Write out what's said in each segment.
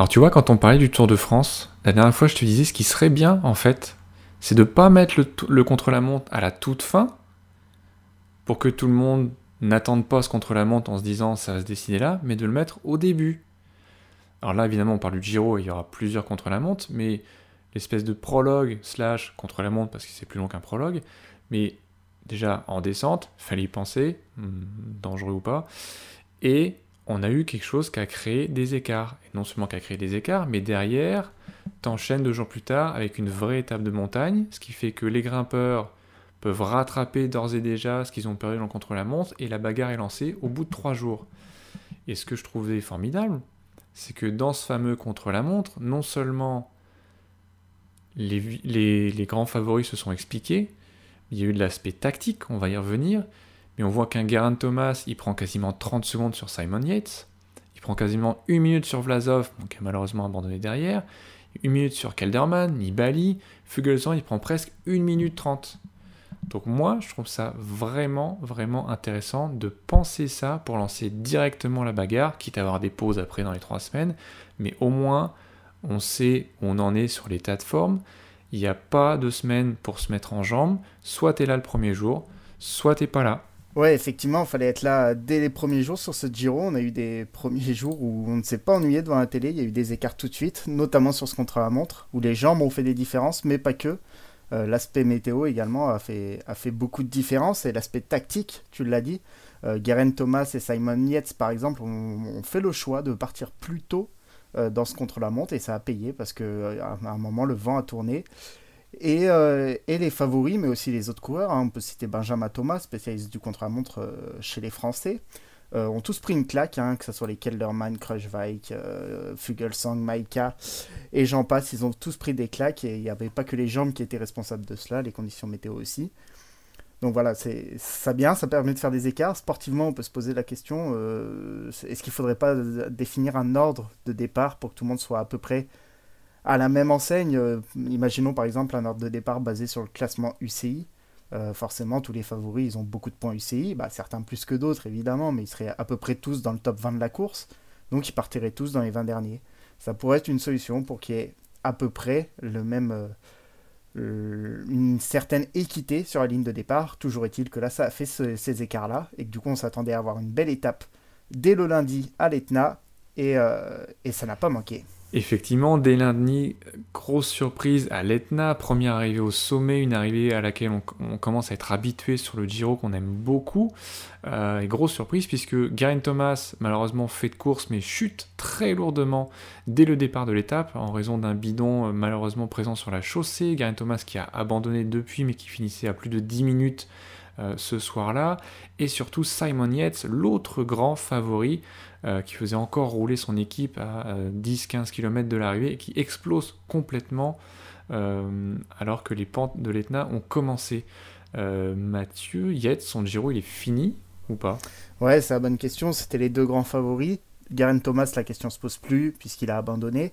Alors tu vois, quand on parlait du Tour de France, la dernière fois je te disais ce qui serait bien en fait, c'est de pas mettre le, contre-la-montre à la toute fin, pour que tout le monde n'attende pas ce contre-la-montre en se disant ça va se décider là, mais de le mettre au début. Alors là évidemment on parle du Giro il y aura plusieurs contre-la-montre, mais l'espèce de prologue slash contre-la-montre parce que c'est plus long qu'un prologue, mais déjà en descente, fallait y penser, hmm, dangereux ou pas, et on a eu quelque chose qui a créé des écarts. Et non seulement qui a créé des écarts, mais derrière, t'enchaînes deux jours plus tard avec une vraie étape de montagne, ce qui fait que les grimpeurs peuvent rattraper d'ores et déjà ce qu'ils ont perdu dans contre-la-montre, et la bagarre est lancée au bout de trois jours. Et ce que je trouvais formidable, c'est que dans ce fameux contre-la-montre, non seulement les, les, grands favoris se sont expliqués, il y a eu de l'aspect tactique, on va y revenir, on voit qu'un Geraint Thomas, il prend quasiment 30 secondes sur Simon Yates, il prend quasiment une minute sur Vlasov, qui a malheureusement abandonné derrière, une minute sur Kelderman, Nibali, Fuglsang, il prend presque une minute 30. Donc moi, je trouve ça vraiment, vraiment intéressant de penser ça pour lancer directement la bagarre, quitte à avoir des pauses après dans les trois semaines, mais au moins on sait où on en est sur l'état de forme. Il n'y a pas de semaine pour se mettre en jambe. Soit tu es là le premier jour, soit tu pas là. Ouais, effectivement, il fallait être là dès les premiers jours sur ce Giro. On a eu des premiers jours où on ne s'est pas ennuyé devant la télé. Il y a eu des écarts tout de suite, notamment sur ce contre-la-montre, où les jambes ont fait des différences, mais pas que. Euh, l'aspect météo également a fait, beaucoup de différences et l'aspect tactique, tu l'as dit. Euh, Thomas et Simon Yates, par exemple, ont, fait le choix de partir plus tôt euh, dans ce contre-la-montre et ça a payé parce qu'à un moment, le vent a tourné. Et, et, les favoris, mais aussi les autres coureurs, hein. on peut citer Benjamin Thomas, spécialiste du contre-la-montre chez les Français, euh, ont tous pris une claque, hein, que ce soit les Kelderman, Krushvike, euh, Fugelsang, Maika, et j'en passe, ils ont tous pris des claques, et il n'y avait pas que les jambes qui étaient responsables de cela, les conditions météo aussi. Donc voilà, c'est ça bien, ça permet de faire des écarts. Sportivement, on peut se poser la question euh, est-ce qu'il ne faudrait pas définir un ordre de départ pour que tout le monde soit à peu près à la même enseigne Imaginons par exemple un ordre de départ basé sur le classement UCI. Euh, forcément, tous les favoris, ils ont beaucoup de points UCI, bah, certains plus que d'autres évidemment, mais ils seraient à peu près tous dans le top 20 de la course, donc ils partiraient tous dans les 20 derniers. Ça pourrait être une solution pour qu'il y ait à peu près le même, euh, une certaine équité sur la ligne de départ. Toujours est-il que là, ça a fait ces écarts-là, et que du coup, on s'attendait à avoir une belle étape dès le lundi à l'Etna, et, euh, et ça n'a pas manqué. Effectivement, dès lundi, grosse surprise à l'Etna, première arrivée au sommet, une arrivée à laquelle on, commence à être habitué sur le Giro qu'on aime beaucoup. Euh, et grosse surprise puisque Garen Thomas, malheureusement, fait de course mais chute très lourdement dès le départ de l'étape en raison d'un bidon euh, malheureusement présent sur la chaussée. Garen Thomas qui a abandonné depuis mais qui finissait à plus de 10 minutes euh, ce soir-là. Et surtout Simon Yates, l'autre grand favori, euh, qui faisait encore rouler son équipe à 10-15 km de l'arrivée et qui explose complètement euh, alors que les pentes de l'Etna ont commencé. Mathieu, Yates, son Giro, il est fini ou pas? Ouais, c'est la bonne question. C'était les deux grands favoris. Garen Thomas, la question se pose plus puisqu'il a abandonné.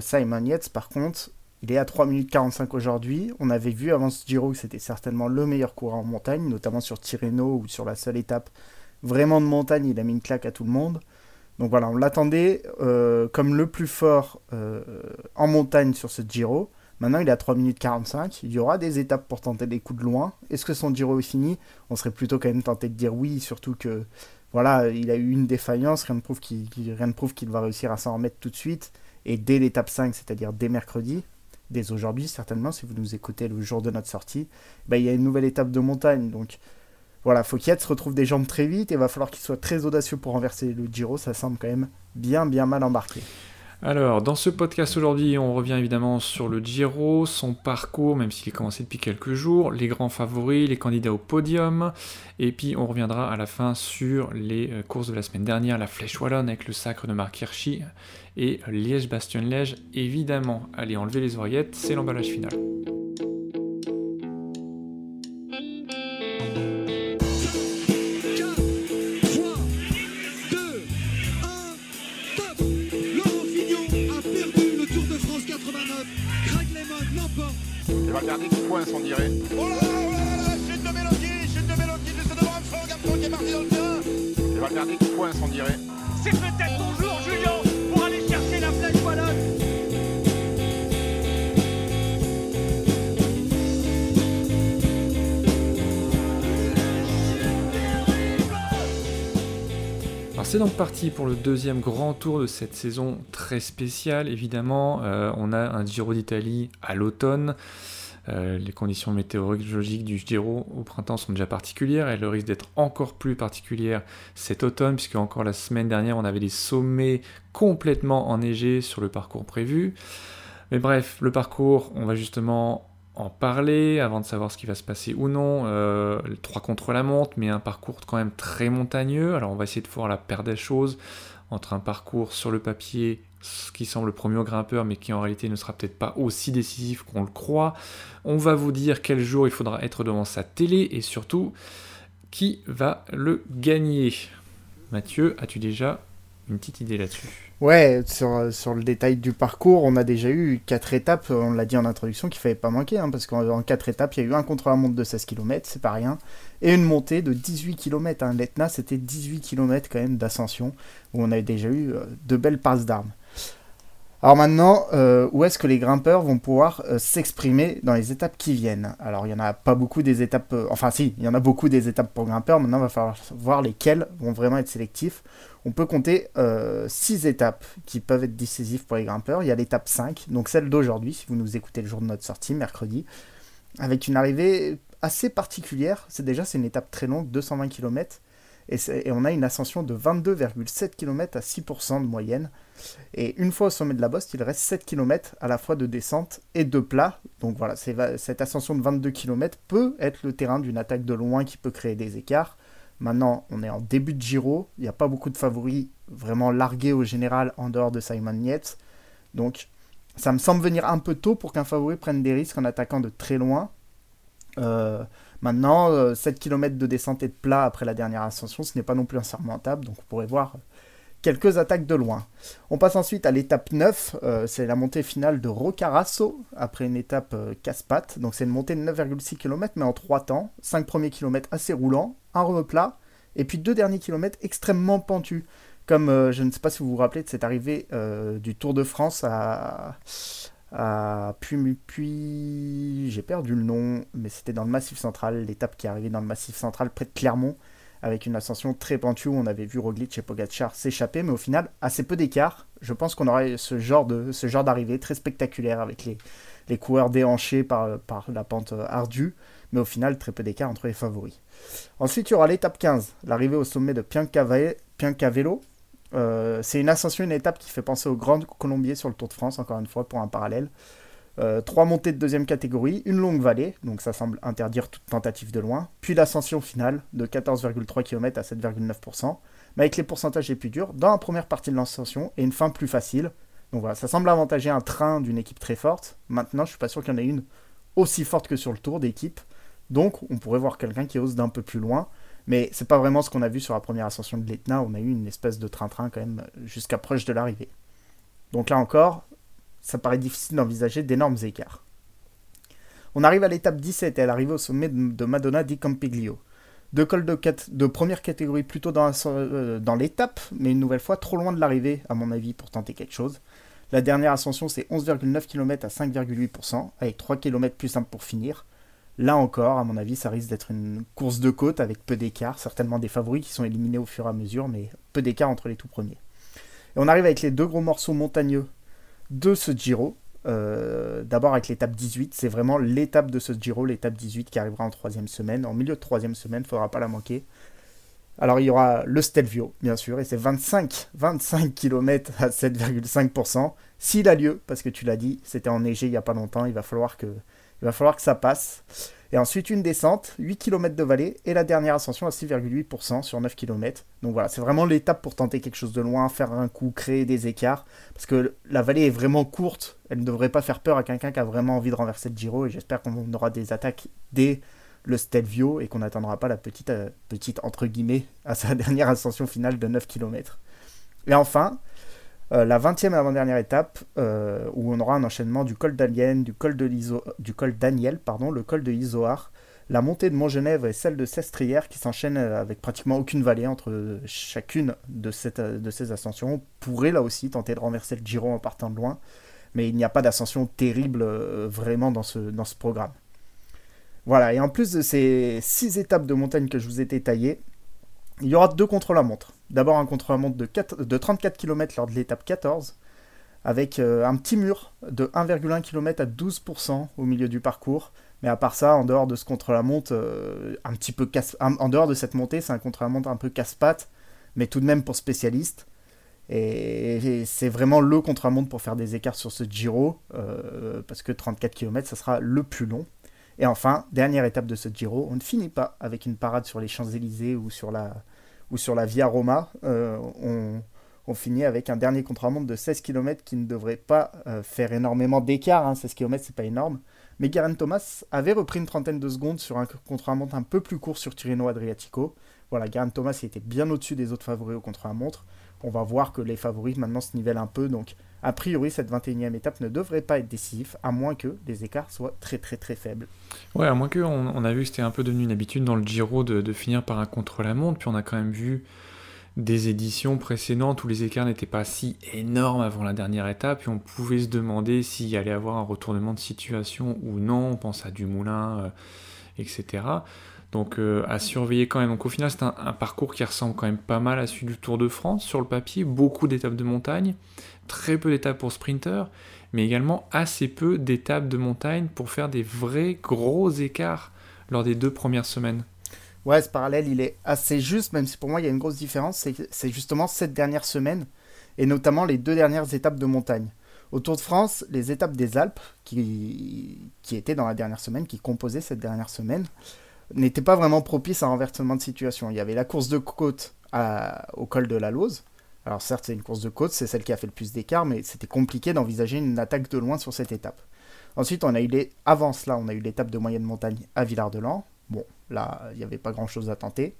Simon Yates, par contre, il est à 3 minutes 45 aujourd'hui. On avait vu avant ce Giro que c'était certainement le meilleur coureur en montagne, notamment sur Tirreno ou sur la seule étape vraiment de montagne, il a mis une claque à tout le monde. Donc voilà, on l'attendait euh, comme le plus fort euh, en montagne sur ce Giro. Maintenant, il est à 3 minutes 45. Il y aura des étapes pour tenter des coups de loin. Est-ce que son Giro est fini? On serait plutôt quand même tenté de dire oui, surtout que voilà, il a eu une défaillance. Rien ne prouve qu'il va réussir à s'en remettre tout de suite. Et dès l'étape 5, c'est-à-dire dès mercredi, dès aujourd'hui certainement, si vous nous écoutez le jour de notre sortie, bah, il y a une nouvelle étape de montagne. Donc voilà, faut qu'il se retrouve des jambes très vite et va falloir qu'il soit très audacieux pour renverser le Giro. Ça semble quand même bien bien mal embarqué. Alors, dans ce podcast aujourd'hui, on revient évidemment sur le Giro, son parcours, même s'il est commencé depuis quelques jours, les grands favoris, les candidats au podium, et puis on reviendra à la fin sur les euh, courses de la semaine dernière, la Flèche Wallonne avec le sacre de Marc Hirschi, et Liège-Bastogne-Liège, évidemment. Allez, enlever les oreillettes, c'est l'emballage final. on dirait. C'est peut-être ton jour, Julien, pour aller chercher la flèche wallonne. c'est donc parti pour le deuxième grand tour de cette saison très spéciale, évidemment. Euh, on a un Giro d'Italie à l'automne. Euh, les conditions météorologiques du Giro au printemps sont déjà particulières. Elles risquent d'être encore plus particulières cet automne, puisque encore la semaine dernière, on avait des sommets complètement enneigés sur le parcours prévu. Mais bref, le parcours, on va justement en parler avant de savoir ce qui va se passer ou non. Euh, trois contre la montre, mais un parcours quand même très montagneux. Alors on va essayer de voir la paire des choses entre un parcours sur le papier ce qui semble le premier grimpeur, mais qui en réalité ne sera peut-être pas aussi décisif qu'on le croit. On va vous dire quel jour il faudra être devant sa télé et surtout qui va le gagner? Mathieu, as-tu déjà une petite idée là-dessus? Ouais, sur, sur le détail du parcours, on a déjà eu quatre étapes, on l'a dit en introduction, qu'il fallait pas manquer, hein, parce qu'en quatre étapes, il y a eu un contre-la-montre de 16 km, c'est pas rien, et une montée de 18 km. Hein. L'Etna, c'était 18 km quand même d'ascension, où on avait déjà eu euh, de belles passes d'armes. Alors maintenant, euh, où est-ce que les grimpeurs vont pouvoir euh, s'exprimer dans les étapes qui viennent? Alors il n'y en a pas beaucoup des étapes, enfin si, il y en a beaucoup des étapes pour grimpeurs, maintenant il va falloir voir lesquelles vont vraiment être sélectifs on peut compter 6 euh, étapes qui peuvent être décisives pour les grimpeurs. Il y a l'étape 5, donc celle d'aujourd'hui, si vous nous écoutez le jour de notre sortie, mercredi, avec une arrivée assez particulière. C'est déjà c'est une étape très longue, 220 km, et, on a une ascension de 22,7 km à 6% de moyenne. Et une fois au sommet de la Bosse, il reste 7 km à la fois de descente et de plat. Donc voilà, cette ascension de 22 km peut être le terrain d'une attaque de loin qui peut créer des écarts. Maintenant, on est en début de Giro. Il n'y a pas beaucoup de favoris vraiment largués au général en dehors de Simon Yates. Donc, ça me semble venir un peu tôt pour qu'un favori prenne des risques en attaquant de très loin. Euh, maintenant, 7 euh, km de descente et de plat après la dernière ascension, ce n'est pas non plus insurmontable. Donc, on pourrait voir quelques attaques de loin. On passe ensuite à l'étape 9, euh, c'est la montée finale de Rocarasso, après une étape casse-pattes. Donc c'est une montée de 9,6 km, mais en 3 temps. 5 premiers kilomètres assez roulants, un replat, et puis deux derniers kilomètres extrêmement pentus. Comme euh, je ne sais pas si vous vous rappelez de cette arrivée euh, du Tour de France à, à puis, puis j'ai perdu le nom, mais c'était dans le Massif Central, l'étape qui est arrivée dans le Massif Central près de Clermont, avec une ascension très pentue où on avait vu Roglic et Pogacar s'échapper, mais au final assez peu d'écart. Je pense qu'on aurait ce genre d'arrivée très spectaculaire avec les, coureurs déhanchés par, par la pente ardue, mais au final très peu d'écart entre les favoris. Ensuite, il y aura l'étape 15, l'arrivée au sommet de Piancavello. Euh, c'est une ascension, une étape qui fait penser au Grand Colombier sur le Tour de France, encore une fois, pour un parallèle. Euh, trois montées de deuxième catégorie, une longue vallée, donc ça semble interdire toute tentative de loin, puis l'ascension finale de 14,3 km à 7,9%, mais avec les pourcentages les plus durs, dans la première partie de l'ascension et une fin plus facile. Donc voilà, ça semble avantager un train d'une équipe très forte. Maintenant, je suis pas sûr qu'il y en ait une aussi forte que sur le tour d'équipe. Donc, on pourrait voir quelqu'un qui ose d'un peu plus loin. Mais c'est pas vraiment ce qu'on a vu sur la première ascension de l'Etna. On a eu une espèce de train-train quand même jusqu'à proche de l'arrivée. Donc là encore, ça paraît difficile d'envisager d'énormes écarts. On arrive à l'étape 17 et elle arrive au sommet de Madonna di Campiglio. Deux cols de, de première catégorie plutôt euh, dans l'étape, mais une nouvelle fois trop loin de l'arrivée, à mon avis, pour tenter quelque chose. La dernière ascension, c'est 11,9 km à 5,8%, avec 3 km plus simple pour finir. Là encore, à mon avis, ça risque d'être une course de côte avec peu d'écart, certainement des favoris qui sont éliminés au fur et à mesure, mais peu d'écart entre les tout premiers. Et on arrive avec les deux gros morceaux montagneux de ce Giro. Euh, d'abord avec l'étape 18, c'est vraiment l'étape de ce Giro, l'étape 18 qui arrivera en troisième semaine. En milieu de troisième semaine, il ne faudra pas la manquer. Alors il y aura le Stelvio, bien sûr, et c'est 25, 25 km à 7,5%. S'il a lieu, parce que tu l'as dit, c'était enneigé il n'y a pas longtemps, il va falloir que il va falloir que ça passe. Et ensuite, une descente, 8 km de vallée, et la dernière ascension à 6,8% sur 9 km. Donc voilà, c'est vraiment l'étape pour tenter quelque chose de loin, faire un coup, créer des écarts. Parce que la vallée est vraiment courte, elle ne devrait pas faire peur à quelqu'un qui a vraiment envie de renverser le Giro. Et j'espère qu'on aura des attaques dès le Stelvio et qu'on n'attendra pas la petite, euh, petite, entre guillemets, à sa dernière ascension finale de 9 km. Et enfin, euh, la 20e avant-dernière étape, euh, où on aura un enchaînement du col d'Alien, du col de d'Aniel, pardon, le col de Isoar, la montée de Montgenèvre et celle de Sestrière qui s'enchaînent euh, avec pratiquement aucune vallée entre chacune de, ces ascensions. On pourrait là aussi tenter de renverser le Giro en partant de loin, mais il n'y a pas d'ascension terrible vraiment dans ce, dans ce programme. Voilà, et en plus de ces six étapes de montagne que je vous ai détaillées, il y aura deux contre-la-montre. D'abord un contre-la-montre de, de 34 km lors de l'étape 14, avec euh, un petit mur de 1,1 km à 12% au milieu du parcours. Mais à part ça, en dehors de ce contre-la-montre, euh, un petit peu casse... en cette montée, c'est un contre-la-montre un peu casse-patte, mais tout de même pour spécialistes. Et, c'est vraiment le contre-la-montre pour faire des écarts sur ce Giro, euh, parce que 34 km, ça sera le plus long. Et enfin, dernière étape de ce Giro, on ne finit pas avec une parade sur les Champs-Élysées ou sur la, ou sur la Via Roma. on, on finit avec un dernier contre-la-montre de 16 km qui ne devrait pas euh, faire énormément d'écart. Hein, 16 km, c'est pas énorme. Mais Garen Thomas avait repris une trentaine de secondes sur un contre-la-montre un peu plus court sur Tirreno Adriatico. Voilà, Garen Thomas était bien au-dessus des autres favoris au contre-la-montre. On va voir que les favoris maintenant se nivellent un peu. Donc, a priori, cette 21e étape ne devrait pas être décisive, à moins que les écarts soient très très très faibles. Ouais, à moins que on, a vu que c'était un peu devenu une habitude dans le Giro de, finir par un contre-la-montre. Puis on a quand même vu des éditions précédentes où les écarts n'étaient pas si énormes avant la dernière étape, et on pouvait se demander s'il y allait avoir un retournement de situation ou non, on pense à Dumoulin, euh, etc. Donc euh, à surveiller quand même. Donc au final c'est un, parcours qui ressemble quand même pas mal à celui du Tour de France sur le papier, beaucoup d'étapes de montagne, très peu d'étapes pour sprinters, mais également assez peu d'étapes de montagne pour faire des vrais gros écarts lors des deux premières semaines. Ouais, ce parallèle, il est assez juste, même si pour moi, il y a une grosse différence. C'est justement cette dernière semaine, et notamment les deux dernières étapes de montagne. Au Tour de France, les étapes des Alpes, qui, qui étaient dans la dernière semaine, qui composaient cette dernière semaine, n'étaient pas vraiment propices à un renversement de situation. Il y avait la course de côte au col de la Lose. Alors certes, c'est une course de côte, c'est celle qui a fait le plus d'écart, mais c'était compliqué d'envisager une attaque de loin sur cette étape. Ensuite, on a eu les... avant cela, on a eu l'étape de moyenne montagne à Villard-de-Lans. Bon, Là, il n'y avait pas grand-chose à tenter.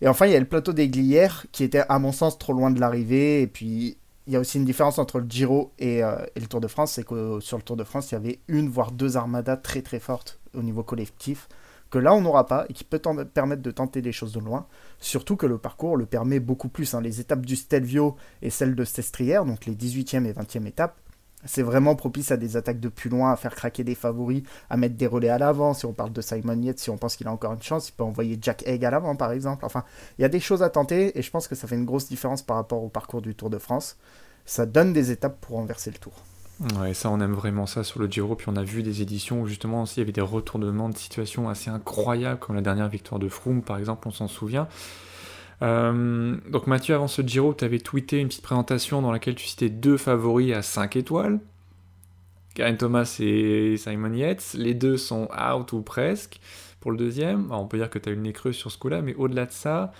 Et enfin, il y a le plateau des Glières, qui était, à mon sens, trop loin de l'arrivée. Et puis, il y a aussi une différence entre le Giro et, euh, le Tour de France, c'est que sur le Tour de France, il y avait une, voire deux armadas très très fortes au niveau collectif, que là, on n'aura pas, et qui peut permettre de tenter des choses de loin. Surtout que le parcours le permet beaucoup plus. Hein. Les étapes du Stelvio et celles de Sestrière, donc les 18e et 20e étapes, c'est vraiment propice à des attaques de plus loin, à faire craquer des favoris, à mettre des relais à l'avant. Si on parle de Simon Yates, si on pense qu'il a encore une chance, il peut envoyer Jack Egg à l'avant, par exemple. Enfin, il y a des choses à tenter et je pense que ça fait une grosse différence par rapport au parcours du Tour de France. Ça donne des étapes pour renverser le tour. Ouais, ça, on aime vraiment ça sur le Giro. Puis on a vu des éditions où justement aussi il y avait des retournements de situation assez incroyables, comme la dernière victoire de Froome, par exemple, on s'en souvient. Euh, donc Mathieu, avant ce Giro, tu avais tweeté une petite présentation dans laquelle tu citais deux favoris à 5 étoiles. Karen Thomas et Simon Yates. Les deux sont out ou presque pour le deuxième. on peut dire que tu as eu le nez sur ce coup-là, mais au-delà de ça,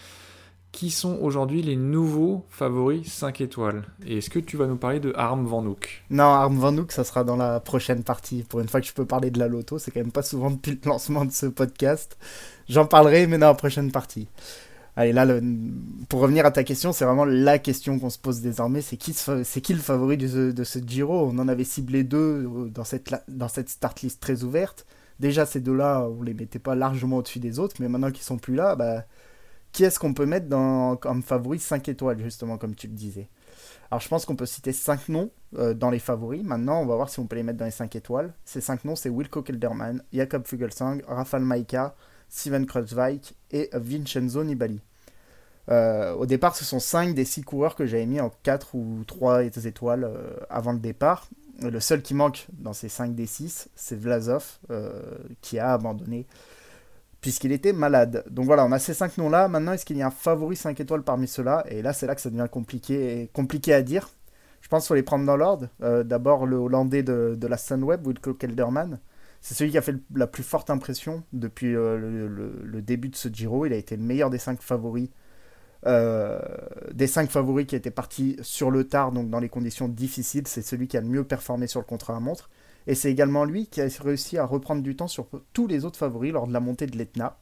qui sont aujourd'hui les nouveaux favoris 5 étoiles? Et est-ce que tu vas nous parler de Arm Van Hook? Non, Arm Van Hook, ça sera dans la prochaine partie. Pour une fois que je peux parler de la loto, c'est quand même pas souvent depuis le lancement de ce podcast. J'en parlerai, mais dans la prochaine partie. Allez, là, pour revenir à ta question, c'est vraiment la question qu'on se pose désormais. C'est qui, qui le favori de ce, Giro? On en avait ciblé deux euh, dans cette, dans cette start list très ouverte. Déjà, ces deux-là, on les mettait pas largement au-dessus des autres, mais maintenant qu'ils sont plus là, bah, qui est-ce qu'on peut mettre dans, comme favori 5 étoiles, justement, comme tu le disais Alors, je pense qu'on peut citer 5 noms euh, dans les favoris. Maintenant, on va voir si on peut les mettre dans les 5 étoiles. Ces 5 noms, c'est Wilco Kelderman, Jakob Fugelsang, Rafal Maika, Steven Kreuzweig et Vincenzo Nibali. Euh, au départ, ce sont 5 des 6 coureurs que j'avais mis en 4 ou 3 étoiles euh, avant le départ. Le seul qui manque dans ces 5 des 6, c'est Vlasov, qui a abandonné puisqu'il était malade. Donc voilà, on a ces 5 noms-là. Maintenant, est-ce qu'il y a un favori 5 étoiles parmi ceux-là? Et là, c'est là que ça devient compliqué, compliqué à dire. Je pense qu'il faut les prendre dans l'ordre. D'abord, le Hollandais de, de la Sunweb, Wilco Kelderman. C'est celui qui a fait la plus forte impression depuis euh, le, début de ce Giro. Il a été le meilleur des cinq favoris. Euh, des cinq favoris qui étaient partis sur le tard, donc dans les conditions difficiles, c'est celui qui a le mieux performé sur le contre-la-montre. Et c'est également lui qui a réussi à reprendre du temps sur tous les autres favoris lors de la montée de l'Etna.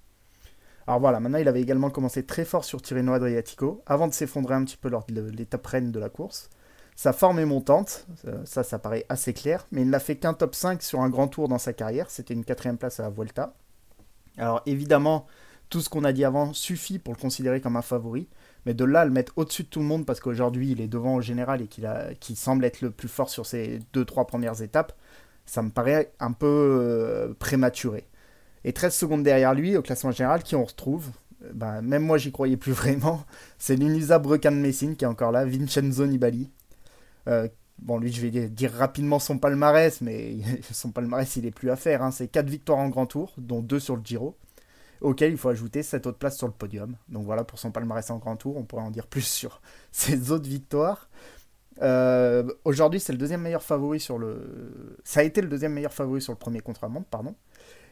Alors voilà, maintenant il avait également commencé très fort sur Tirreno Adriatico, avant de s'effondrer un petit peu lors de l'étape reine de la course. Sa forme est montante, ça, ça paraît assez clair, mais il n'a fait qu'un top 5 sur un grand tour dans sa carrière, c'était une quatrième place à la Vuelta. Alors évidemment, tout ce qu'on a dit avant suffit pour le considérer comme un favori, mais de là le mettre au-dessus de tout le monde parce qu'aujourd'hui il est devant au général et qu'il semble être le plus fort sur ces 2-3 premières étapes, ça me paraît un peu euh, prématuré. Et 13 secondes derrière lui, au classement général, qui on retrouve bah, même moi j'y croyais plus vraiment. C'est l'inusable requin de Messine qui est encore là, Vincenzo Nibali. Euh, bon, lui, je vais dire rapidement son palmarès, mais son palmarès, il est plus à faire. Hein. C'est 4 victoires en grand tour, dont 2 sur le Giro, auquel il faut ajouter 7 autres places sur le podium. Donc voilà pour son palmarès en grand tour. On pourrait en dire plus sur ses autres victoires. Euh, aujourd'hui, c'est le deuxième meilleur favori sur le. Ça a été le deuxième meilleur favori sur le premier contre-montre, pardon.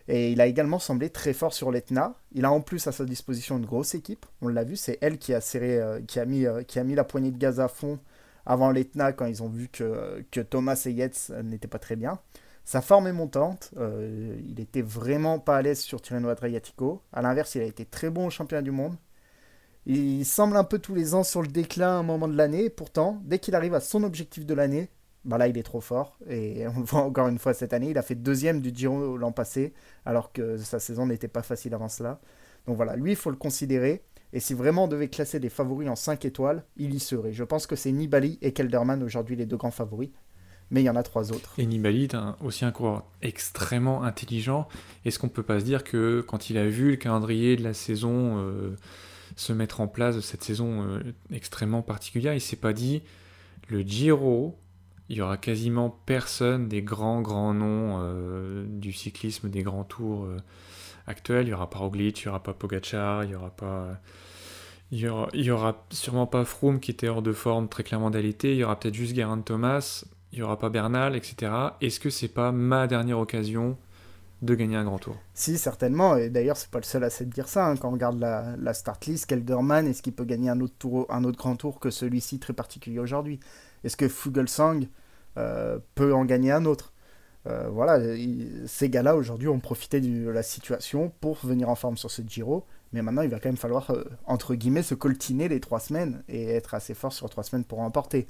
Et il a également semblé très fort sur l'Etna. Il a en plus à sa disposition une grosse équipe. On l'a vu, c'est elle qui a serré, euh, qui a mis, euh, qui a mis la poignée de gaz à fond avant l'Etna quand ils ont vu que, que Thomas et Yates n'étaient pas très bien. Sa forme est montante. il était vraiment pas à l'aise sur Tirreno Adriatico. À l'inverse, il a été très bon au championnat du monde. Il semble un peu tous les ans sur le déclin à un moment de l'année. Pourtant, dès qu'il arrive à son objectif de l'année, bah là, il est trop fort. Et on le voit encore une fois cette année. Il a fait deuxième du Giro l'an passé, alors que sa saison n'était pas facile avant cela. Donc voilà, lui, il faut le considérer. Et si vraiment on devait classer des favoris en 5 étoiles, il y serait. Je pense que c'est Nibali et Kelderman aujourd'hui les deux grands favoris. Mais il y en a trois autres. Et Nibali est aussi un coureur extrêmement intelligent. Est-ce qu'on peut pas se dire que quand il a vu le calendrier de la saison euh, se mettre en place cette saison euh, extrêmement particulière. Il s'est pas dit le Giro, il y aura quasiment personne des grands grands noms euh, du cyclisme, des grands tours euh, actuels. Il y aura pas Roglic, il y aura pas Pogacar, il y aura pas il y aura, sûrement pas Froome qui était hors de forme très clairement d'été. Il y aura peut-être juste Geraint Thomas. Il y aura pas Bernal, etc. Est-ce que c'est pas ma dernière occasion de gagner un grand tour. Si, certainement. Et d'ailleurs, c'est pas le seul à se dire ça. Hein. Quand on regarde la, start list, Kelderman, est-ce qu'il peut gagner un autre, tour, un autre grand tour que celui-ci très particulier aujourd'hui? Est-ce que Fugelsang euh, peut en gagner un autre? Euh, Voilà, ces gars-là aujourd'hui ont profité de la situation pour venir en forme sur ce Giro. Mais maintenant, il va quand même falloir, euh, entre guillemets, se coltiner les trois semaines et être assez fort sur trois semaines pour remporter.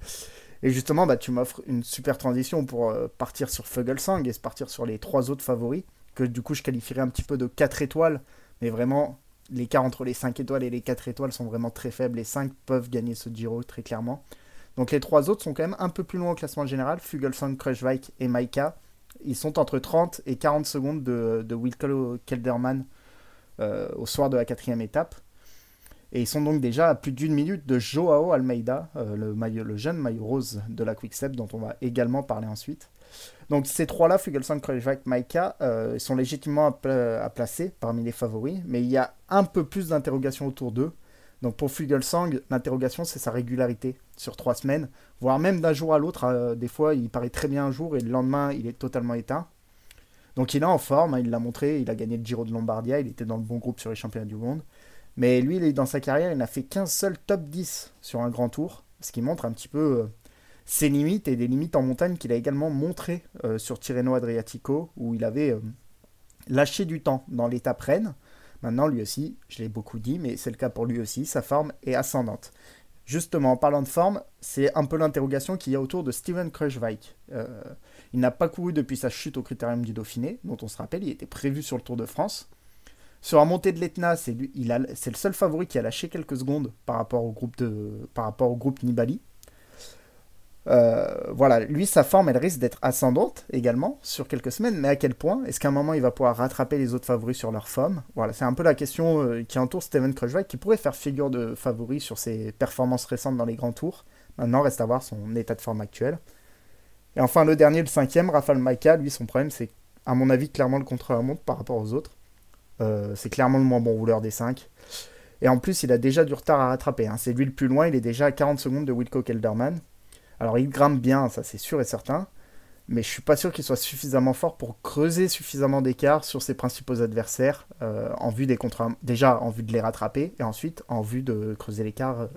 Et justement, bah, tu m'offres une super transition pour partir sur Fugelsang et se partir sur les trois autres favoris que du coup je qualifierais un petit peu de 4 étoiles, mais vraiment l'écart entre les 5 étoiles et les 4 étoiles sont vraiment très faibles. Les 5 peuvent gagner ce Giro très clairement. Donc les trois autres sont quand même un peu plus loin au classement général. Fugelsang, Kruijswijk et Maika. Ils sont entre 30 et 40 secondes de, de Wilco Kelderman euh, au soir de la quatrième étape. Et ils sont donc déjà à plus d'une minute de Joao Almeida, euh, le, jeune maillot rose de la Quickstep, dont on va également parler ensuite. Donc ces trois-là, Fugelsang, Krojak, Maika, euh, sont légitimement à, placer parmi les favoris, mais il y a un peu plus d'interrogations autour d'eux. Donc pour Fugelsang, l'interrogation c'est sa régularité sur trois semaines, voire même d'un jour à l'autre. Euh, des fois, il paraît très bien un jour et le lendemain, il est totalement éteint. Donc il est en forme, hein, il l'a montré, il a gagné le Giro de Lombardia, il était dans le bon groupe sur les championnats du monde. Mais lui, il est dans sa carrière, il n'a fait qu'un seul top 10 sur un grand tour, ce qui montre un petit peu euh, ses limites et des limites en montagne qu'il a également montré euh, sur Tirreno Adriatico, où il avait euh, lâché du temps dans l'étape Rennes. Maintenant, lui aussi, je l'ai beaucoup dit, mais c'est le cas pour lui aussi, sa forme est ascendante. Justement, en parlant de forme, c'est un peu l'interrogation qu'il y a autour de Steven Kruijswijk. Euh, il n'a pas couru depuis sa chute au Critérium du Dauphiné, dont on se rappelle, il était prévu sur le Tour de France. Sur la montée de l'Etna, c'est le seul favori qui a lâché quelques secondes par rapport au groupe Nibali. Euh, voilà, lui, sa forme, elle risque d'être ascendante également sur quelques semaines, mais à quel point? Est-ce qu'à un moment, il va pouvoir rattraper les autres favoris sur leur forme? Voilà, c'est un peu la question euh, qui entoure Steven Kruijswijk, qui pourrait faire figure de favori sur ses performances récentes dans les grands tours. Maintenant, reste à voir son état de forme actuel. Et enfin, le dernier, le cinquième, Rafal Maika, lui, son problème, c'est, à mon avis, clairement le contre-la-montre par rapport aux autres. Euh, c'est clairement le moins bon rouleur des cinq. Et en plus, il a déjà du retard à rattraper. Hein. C'est lui le plus loin, il est déjà à 40 secondes de Wilco Kelderman. Alors il grimpe bien, ça c'est sûr et certain, mais je suis pas sûr qu'il soit suffisamment fort pour creuser suffisamment d'écart sur ses principaux adversaires euh, en vue des contre déjà en vue de les rattraper et ensuite en vue de creuser l'écart euh,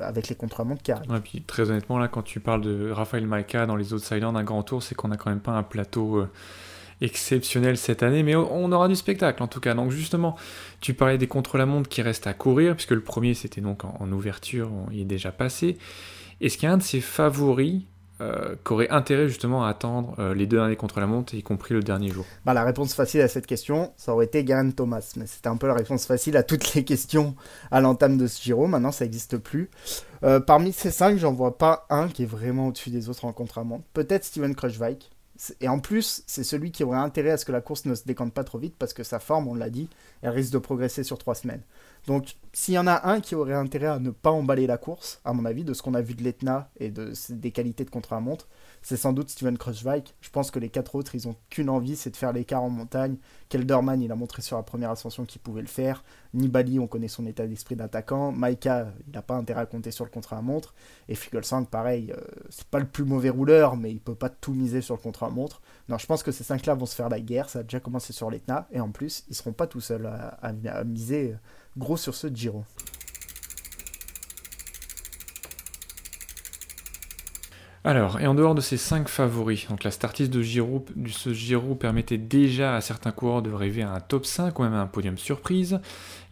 avec les contre-montres qui arrivent. Ouais, puis très honnêtement là quand tu parles de Raphaël Maika dans les autres Silent d'un grand tour, c'est qu'on a quand même pas un plateau euh, exceptionnel cette année, mais on aura du spectacle en tout cas. Donc justement, tu parlais des contre-la-montre qui restent à courir, puisque le premier c'était donc en, ouverture, il est déjà passé. Est-ce qu'il y a un de ses favoris euh, qui aurait intérêt justement à attendre euh, les deux derniers contre la montre, y compris le dernier jour? Bah, La réponse facile à cette question, ça aurait été Garen Thomas. Mais c'était un peu la réponse facile à toutes les questions à l'entame de ce Giro. Maintenant, ça n'existe plus. Euh, parmi ces cinq, j'en vois pas un qui est vraiment au-dessus des autres en contre-la-montre. Peut-être Steven Kruijswijk. Et en plus, c'est celui qui aurait intérêt à ce que la course ne se décante pas trop vite parce que sa forme, on l'a dit, elle risque de progresser sur trois semaines. Donc, s'il y en a un qui aurait intérêt à ne pas emballer la course, à mon avis, de ce qu'on a vu de l'Etna et de, des qualités de contre-la-montre, c'est sans doute Steven Kruijswijk. Je pense que les quatre autres, ils ont qu'une envie, c'est de faire l'écart en montagne. Kelderman, il a montré sur la première ascension qu'il pouvait le faire. Nibali, on connaît son état d'esprit d'attaquant. Maika, il n'a pas intérêt à compter sur le contre-la-montre. Et Fugelsang, pareil, euh, c'est pas le plus mauvais rouleur, mais il peut pas tout miser sur le contre-la-montre. Non, je pense que ces cinq-là vont se faire la guerre. Ça a déjà commencé sur l'Etna. Et en plus, ils seront pas tout seuls à miser gros sur ce Giro. Alors, et en dehors de ces 5 favoris, donc la startiste de Giro, ce Giro permettait déjà à certains coureurs de rêver à un top 5 ou même à un podium surprise.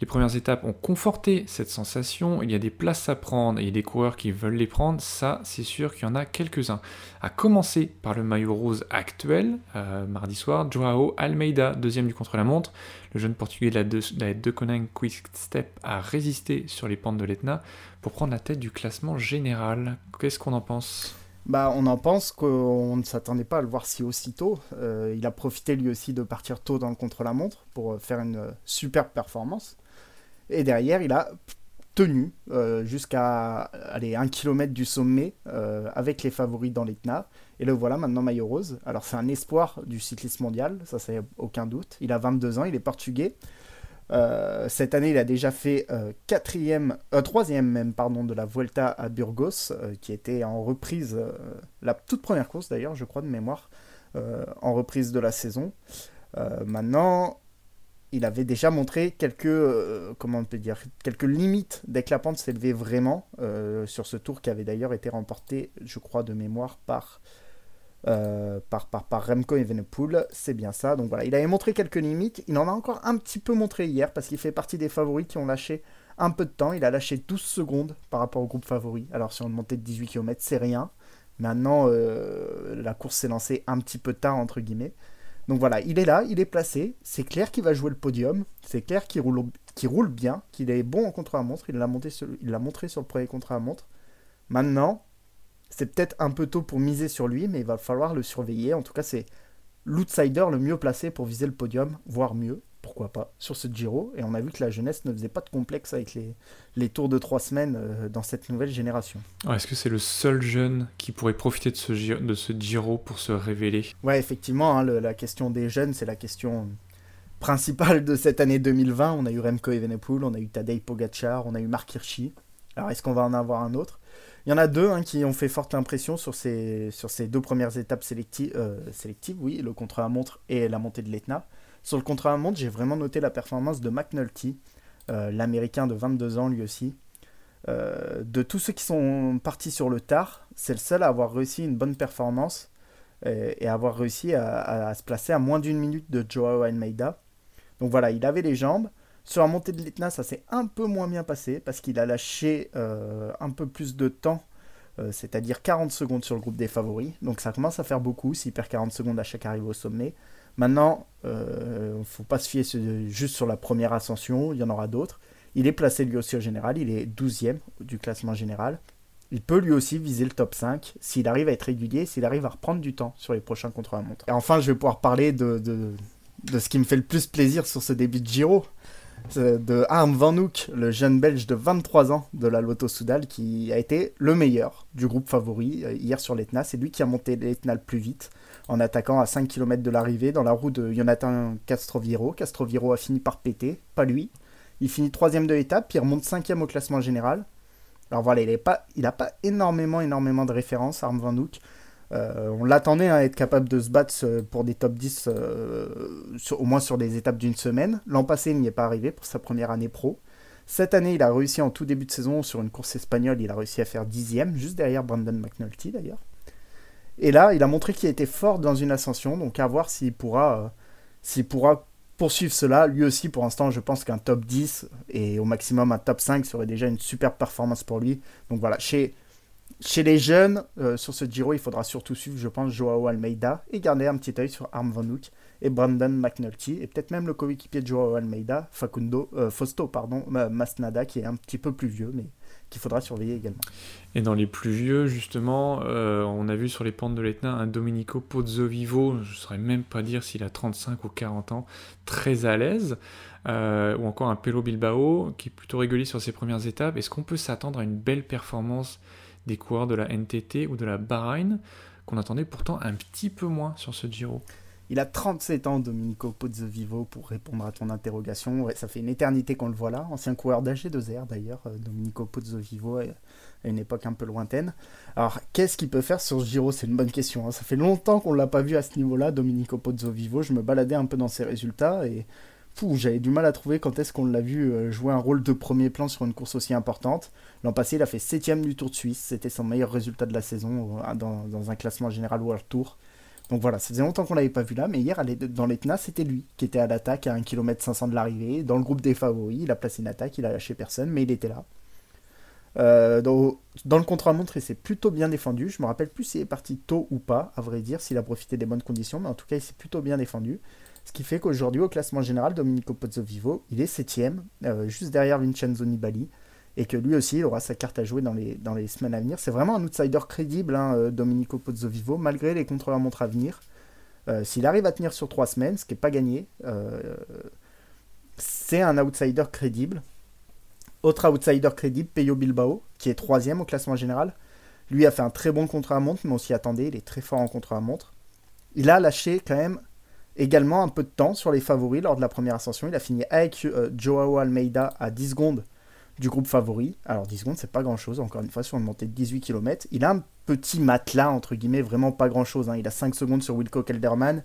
Les premières étapes ont conforté cette sensation, il y a des places à prendre et il y a des coureurs qui veulent les prendre, ça c'est sûr qu'il y en a quelques-uns. À commencer par le maillot rose actuel, euh, mardi soir, Joao Almeida, deuxième du contre-la-montre. Le jeune portugais de la, de, la de Quick Step a résisté sur les pentes de l'Etna pour prendre la tête du classement général. Qu'est-ce qu'on en pense? Bah, on en pense qu'on ne s'attendait pas à le voir si aussitôt. Euh, il a profité lui aussi de partir tôt dans le contre-la-montre pour euh, faire une euh, superbe performance. Et derrière, il a tenu jusqu'à aller 1 km du sommet avec les favoris dans l'Etna. Et le voilà maintenant maillot rose. Alors c'est un espoir du cyclisme mondial, ça c'est aucun doute. Il a 22 ans, il est portugais. Euh, cette année, il a déjà fait euh, quatrième, euh, troisième même, pardon, de la Vuelta à Burgos, qui était en reprise, la toute première course d'ailleurs, je crois de mémoire, en reprise de la saison. maintenant, il avait déjà montré quelques, comment on peut dire, quelques limites dès que la pente s'élevait vraiment sur ce tour qui avait d'ailleurs été remporté, je crois de mémoire, par euh, par, par, par Remco Evenepoel, c'est bien ça. Donc voilà, il avait montré quelques limites, il en a encore un petit peu montré hier parce qu'il fait partie des favoris qui ont lâché un peu de temps. Il a lâché 12 secondes par rapport au groupe favori. Alors sur une montée de 18 km, c'est rien. Maintenant, euh, la course s'est lancée un petit peu tard, entre guillemets. Donc voilà, il est là, il est placé. C'est clair qu'il va jouer le podium. C'est clair qu'il roule, roule bien, qu'il est bon en contre-la-montre. Il l'a montré sur le premier contre-la-montre. Maintenant, c'est peut-être un peu tôt pour miser sur lui, mais il va falloir le surveiller. En tout cas, c'est l'outsider le mieux placé pour viser le podium, voire mieux, pourquoi pas, sur ce Giro. Et on a vu que la jeunesse ne faisait pas de complexe avec les, les tours de trois semaines euh, dans cette nouvelle génération. Est-ce que c'est le seul jeune qui pourrait profiter de ce, Giro, de ce Giro pour se révéler? Ouais, effectivement, hein, la question des jeunes, c'est la question principale de cette année 2020. On a eu Remco Evenepoel, on a eu Tadej Pogacar, on a eu Mark Hirschi. Alors, est-ce qu'on va en avoir un autre? Il y en a deux hein, qui ont fait forte impression sur ces, sur ces deux premières étapes sélectives, euh, sélectives oui, le contre-la-montre et la montée de l'Etna. Sur le contre-la-montre, j'ai vraiment noté la performance de McNulty, euh, l'américain de 22 ans lui aussi. Euh, de tous ceux qui sont partis sur le tard, c'est le seul à avoir réussi une bonne performance et, à avoir réussi à, à, se placer à moins d'une minute de Joao Almeida. Donc voilà, il avait les jambes. Sur la montée de l'Etna, ça s'est un peu moins bien passé parce qu'il a lâché euh, un peu plus de temps, euh, c'est-à-dire 40 secondes sur le groupe des favoris. Donc ça commence à faire beaucoup s'il perd 40 secondes à chaque arrivée au sommet. Maintenant, il euh, ne faut pas se fier juste sur la première ascension, il y en aura d'autres. Il est placé lui aussi au général, il est 12e du classement général. Il peut lui aussi viser le top 5 s'il arrive à être régulier, s'il arrive à reprendre du temps sur les prochains contre-la-montre. Et enfin, je vais pouvoir parler de, de, ce qui me fait le plus plaisir sur ce début de Giro de Arm Van Hoek, le jeune belge de 23 ans de la Lotto Soudal, qui a été le meilleur du groupe favori euh, hier sur l'Etna. C'est lui qui a monté l'Etna le plus vite en attaquant à 5 km de l'arrivée dans la roue de Jonathan Castroviro. Castroviro a fini par péter, pas lui. Il finit troisième de l'étape, puis il remonte cinquième au classement général. Alors voilà, il n'a pas, pas énormément, énormément de références, Arm Van Hoek. Euh, on l'attendait à être capable de se battre euh, pour des top 10, euh, au moins sur des étapes d'une semaine. L'an passé, il n'y est pas arrivé pour sa première année pro. Cette année, il a réussi en tout début de saison sur une course espagnole, il a réussi à faire dixième, juste derrière Brandon McNulty d'ailleurs. Et là, il a montré qu'il était fort dans une ascension, donc à voir s'il pourra, pourra poursuivre cela. Lui aussi, pour l'instant, je pense qu'un top 10 et au maximum un top 5 serait déjà une super performance pour lui. Donc voilà, chez, chez les jeunes, euh, sur ce Giro, il faudra surtout suivre, je pense, Joao Almeida et garder un petit œil sur Arm Van Hook et Brandon McNulty et peut-être même le coéquipier de Joao Almeida, Facundo, euh, Fausto, pardon, Masnada, qui est un petit peu plus vieux, mais qu'il faudra surveiller également. Et dans les plus vieux, justement, euh, on a vu sur les pentes de l'Etna un Domenico Pozzovivo, je ne saurais même pas dire s'il a 35 ou 40 ans, très à l'aise, ou encore un Pelo Bilbao qui est plutôt régulier sur ses premières étapes. Est-ce qu'on peut s'attendre à une belle performance des coureurs de la NTT ou de la Bahreïn, qu'on attendait pourtant un petit peu moins sur ce Giro il a 37 ans, Domenico Pozzovivo, pour répondre à ton interrogation. ça fait une éternité qu'on le voit là. Ancien coureur d'AG2R d'ailleurs, euh, Domenico Pozzovivo, à une époque un peu lointaine. Alors, qu'est-ce qu'il peut faire sur ce Giro? C'est une bonne question. Hein. Ça fait longtemps qu'on ne l'a pas vu à ce niveau-là, Domenico Pozzovivo. Je me baladais un peu dans ses résultats et j'avais du mal à trouver quand est-ce qu'on l'a vu euh, jouer un rôle de premier plan sur une course aussi importante. L'an passé, il a fait 7ème du Tour de Suisse. C'était son meilleur résultat de la saison euh, dans, un classement général World Tour. Donc voilà, ça faisait longtemps qu'on l'avait pas vu là, mais hier dans l'Etna, c'était lui qui était à l'attaque à 1 km 500 de l'arrivée, dans le groupe des favoris, il a placé une attaque, il a lâché personne, mais il était là. Euh, dans, le contre-la-montre, il s'est plutôt bien défendu. Je me rappelle plus s'il est parti tôt ou pas, à vrai dire, s'il a profité des bonnes conditions, mais en tout cas, il s'est plutôt bien défendu. Ce qui fait qu'aujourd'hui, au classement général, Domenico Pozzovivo, il est 7 euh, juste derrière Vincenzo Nibali et que lui aussi il aura sa carte à jouer dans les, semaines à venir. C'est vraiment un outsider crédible, hein, euh, Domenico Pozzovivo, malgré les contrôles à venir. Euh, s'il arrive à tenir sur trois semaines, ce qui n'est pas gagné, euh, c'est un outsider crédible. Autre outsider crédible, Peyo Bilbao, qui est troisième au classement général. Lui a fait un très bon contre à montre, mais on s'y attendait, il est très fort en contre à montre. Il a lâché quand même également un peu de temps sur les favoris lors de la première ascension. Il a fini avec Joao Almeida à 10 secondes du groupe favori. Alors 10 secondes, c'est pas grand chose, encore une fois, sur une montée de 18 km. Il a un petit matelas, entre guillemets, vraiment pas grand chose. Hein. Il a 5 secondes sur Wilco Kelderman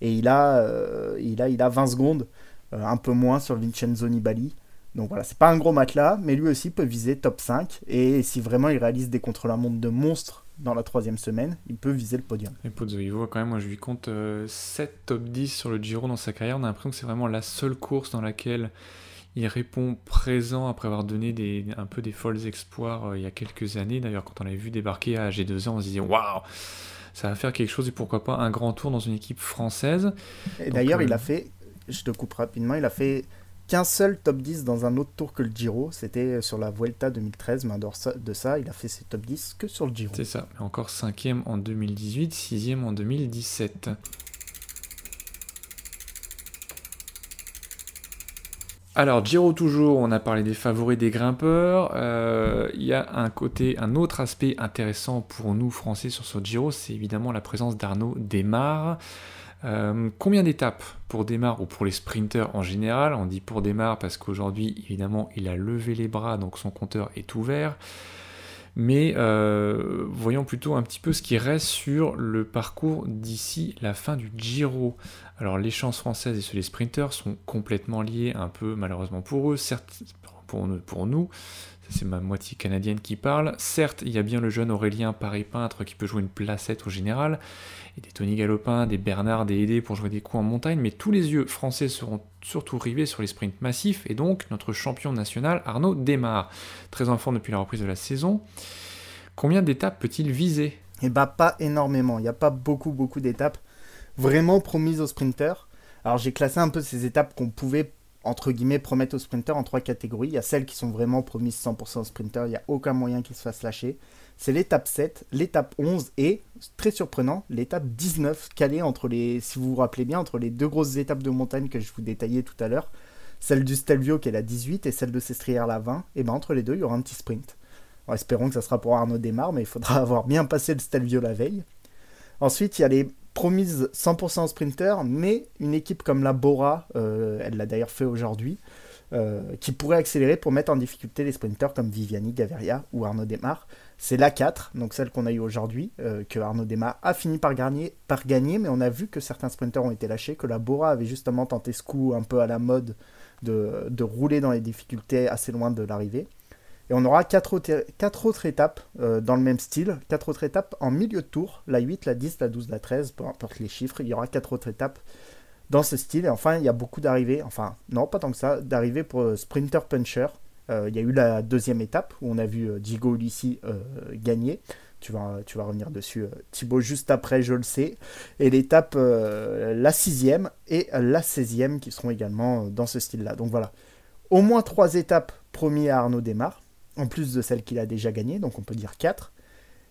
et il a, euh, il a, il a 20 secondes, euh, un peu moins sur Vincenzo Nibali. Donc voilà, c'est pas un gros matelas, mais lui aussi peut viser top 5. Et si vraiment il réalise des contre-la-montre de monstres dans la troisième semaine, il peut viser le podium. Et Pozzo, il voit quand même, moi je lui compte 7 euh, top 10 sur le Giro dans sa carrière. On a l'impression que c'est vraiment la seule course dans laquelle il répond présent après avoir donné des, un peu des folles exploits euh, il y a quelques années. D'ailleurs, quand on l'avait vu débarquer à G2A, on se disait waouh, ça va faire quelque chose et pourquoi pas un grand tour dans une équipe française. Et d'ailleurs, il euh, a fait, je te coupe rapidement, il a fait qu'un seul top 10 dans un autre tour que le Giro. C'était sur la Vuelta 2013, mais de ça, il a fait ses top 10 que sur le Giro. C'est ça, encore 5ème en 2018, 6ème en 2017. Alors, Giro toujours, on a parlé des favoris des grimpeurs. Euh, il y a un côté, un autre aspect intéressant pour nous Français sur ce Giro, c'est évidemment la présence d'Arnaud Desmar. Euh, combien d'étapes pour Desmar ou pour les sprinteurs en général On dit pour Desmar parce qu'aujourd'hui, évidemment, il a levé les bras, donc son compteur est ouvert. Mais euh, voyons plutôt un petit peu ce qui reste sur le parcours d'ici la fin du Giro. Alors les chances françaises et ceux des sprinters sont complètement liés un peu malheureusement pour eux, certes pour nous, pour nous c'est ma moitié canadienne qui parle. Certes, il y a bien le jeune Aurélien Paris-Peintre qui peut jouer une placette au général, et des Tony Galopin, des Bernard, des Aidé pour jouer des coups en montagne, mais tous les yeux français seront surtout rivés sur les sprints massifs, et donc notre champion national Arnaud démarre, très en forme depuis la reprise de la saison. Combien d'étapes peut-il viser? Eh bah pas énormément, il n'y a pas beaucoup beaucoup d'étapes vraiment promises aux sprinters. Alors j'ai classé un peu ces étapes qu'on pouvait entre guillemets, promettent aux sprinters en trois catégories. Il y a celles qui sont vraiment promises 100% aux sprinters, il n'y a aucun moyen qu'ils se fassent lâcher. C'est l'étape 7, l'étape 11 et, très surprenant, l'étape 19, calée entre les, si vous vous rappelez bien, entre les deux grosses étapes de montagne que je vous détaillais tout à l'heure. Celle du Stelvio qui est la 18 et celle de Sestrière la 20. Et ben entre les deux, il y aura un petit sprint. espérons que ça sera pour Arnaud Desmar, mais il faudra avoir bien passé le Stelvio la veille. Ensuite, il y a les promise 100% sprinter, mais une équipe comme la Bora, euh, elle l'a d'ailleurs fait aujourd'hui, euh, qui pourrait accélérer pour mettre en difficulté les sprinters comme Viviani, Gaviria ou Arnaud Demar. C'est la 4, donc celle qu'on a eu aujourd'hui, euh, que Arnaud Demar a fini par gagner, par gagner, mais on a vu que certains sprinters ont été lâchés, que la Bora avait justement tenté ce coup un peu à la mode de, rouler dans les difficultés assez loin de l'arrivée. Et on aura quatre autres, quatre autres étapes euh, dans le même style, quatre autres étapes en milieu de tour, la 8, la 10, la 12, la 13, peu importe les chiffres, il y aura quatre autres étapes dans ce style. Et enfin, il y a beaucoup d'arrivées, enfin, non, pas tant que ça, d'arrivées pour euh, Sprinter Puncher. Euh, il y a eu la deuxième étape où on a vu Diego Ulissi gagner. Tu vas, revenir dessus, Thibaut, juste après, je le sais. Et l'étape, la sixième et la 16e qui seront également dans ce style-là. Donc voilà, au moins trois étapes promis à Arnaud Desmar en plus de celles qu'il a déjà gagnées, donc on peut dire 4.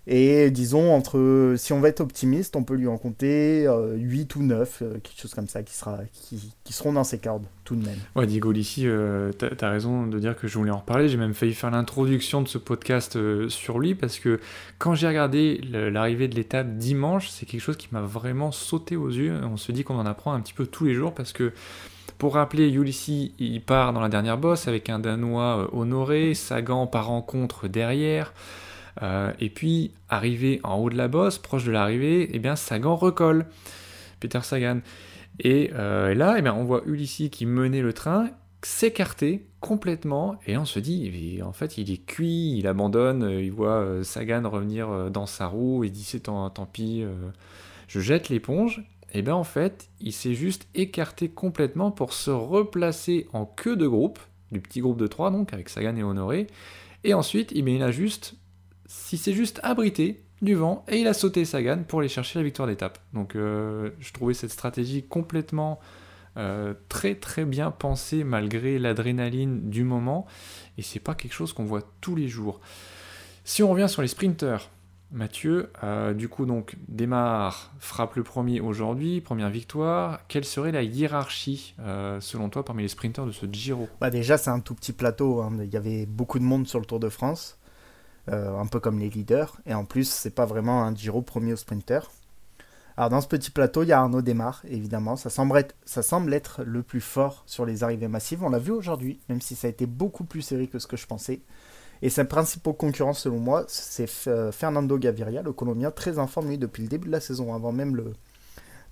Et disons, entre, si on va être optimiste, on peut lui en compter 8 ou 9, quelque chose comme ça, qui, sera, qui, qui, seront dans ses cordes, tout de même. Ouais, Diego Lissi, euh, t'as as raison de dire que je voulais en reparler. J'ai même failli faire l'introduction de ce podcast sur lui, parce que quand j'ai regardé l'arrivée de l'étape dimanche, c'est quelque chose qui m'a vraiment sauté aux yeux. On se dit qu'on en apprend un petit peu tous les jours, parce que pour rappeler, Ulissi, il part dans la dernière bosse avec un Danois honoré, Sagan par rencontre derrière. Euh, et puis, arrivé en haut de la bosse, proche de l'arrivée, eh bien, Sagan recolle. Peter Sagan. Et, euh, là, eh bien, on voit Ulissi qui menait le train s'écarter complètement et on se dit en fait il est cuit, il abandonne, euh, il voit Sagan revenir dans sa roue et dit c'est tant, pis, je jette l'éponge. Et bien en fait il s'est juste écarté complètement pour se replacer en queue de groupe, du petit groupe de trois donc avec Sagan et Honoré. Et ensuite il a juste si c'est juste abrité du vent et il a sauté Sagan pour aller chercher la victoire d'étape. Donc euh, je trouvais cette stratégie complètement euh, très très bien pensée malgré l'adrénaline du moment et c'est pas quelque chose qu'on voit tous les jours. Si on revient sur les sprinters, Mathieu, euh, du coup donc démarre, frappe le premier aujourd'hui, première victoire. Quelle serait la hiérarchie selon toi parmi les sprinters de ce Giro? Bah Déjà c'est un tout petit plateau, hein. il y avait beaucoup de monde sur le Tour de France. Euh, un peu comme les leaders. Et en plus, c'est pas vraiment un Giro premier au sprinter. Alors dans ce petit plateau, il y a Arnaud Desmar, évidemment. Ça semble, être, le plus fort sur les arrivées massives. On l'a vu aujourd'hui, même si ça a été beaucoup plus serré que ce que je pensais. Et ses principaux concurrents, selon moi, c'est euh, Fernando Gaviria, le Colombien, très informé depuis le début de la saison, avant même le,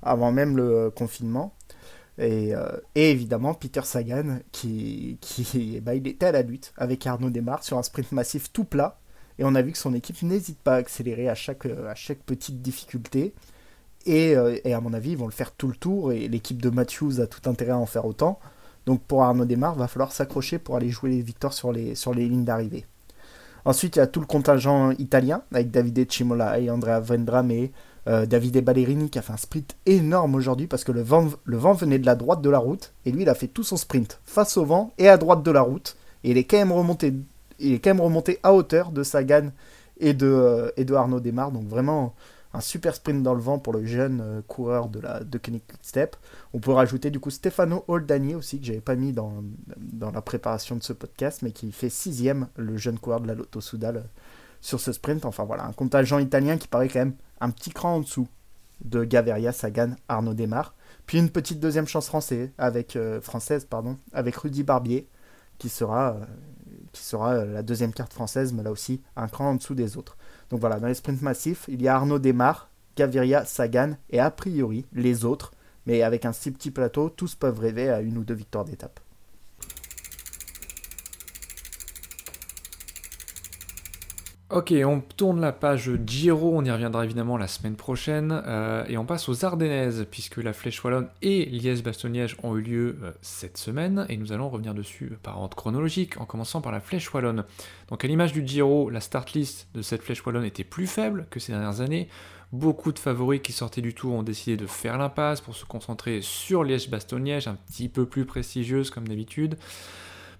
le confinement. Et, euh, évidemment Peter Sagan qui, qui bah, était à la lutte avec Arnaud Desmar sur un sprint massif tout plat et on a vu que son équipe n'hésite pas à accélérer à chaque, euh, petite difficulté. Et, euh, et, à mon avis, ils vont le faire tout le tour. Et l'équipe de Matthews a tout intérêt à en faire autant. Donc pour Arnaud Desmar, va falloir s'accrocher pour aller jouer les victoires sur les, sur les lignes d'arrivée. Ensuite, il y a tout le contingent italien avec Davide Cimola et Andrea Vendrame, euh, Davide Ballerini qui a fait un sprint énorme aujourd'hui parce que le vent, le vent venait de la droite de la route et lui il a fait tout son sprint face au vent et à droite de la route et il est quand même remonté il est quand même remonté à hauteur de Sagan et de, euh, et de Arnaud Desmar. Donc vraiment un super sprint dans le vent pour le jeune euh, coureur de la de Step. On peut rajouter du coup Stefano Oldani aussi que j'avais pas mis dans, la préparation de ce podcast, mais qui fait sixième le jeune coureur de la Lotto Soudal euh, sur ce sprint. Enfin voilà, un contingent italien qui paraît quand même un petit cran en dessous de Gaviria, Sagan, Arnaud Desmar. Puis une petite deuxième chance française avec Rudy Barbier, qui sera qui sera euh, la deuxième carte française, mais là aussi un cran en dessous des autres. Donc voilà, dans les sprints massifs, il y a Arnaud Desmar, Gaviria, Sagan et a priori les autres, mais avec un si petit plateau, tous peuvent rêver à une ou deux victoires d'étape. Ok, on tourne la page Giro, on y reviendra évidemment la semaine prochaine, euh, et on passe aux Ardennaises, puisque la Flèche Wallonne et Liège-Bastogne-Liège ont eu lieu euh, cette semaine, et nous allons revenir dessus par ordre chronologique, en commençant par la Flèche Wallonne. Donc à l'image du Giro, la start list de cette Flèche Wallonne était plus faible que ces dernières années, Beaucoup de favoris qui sortaient du tour ont décidé de faire l'impasse pour se concentrer sur Liège-Bastogne-Liège, un petit peu plus prestigieuse comme d'habitude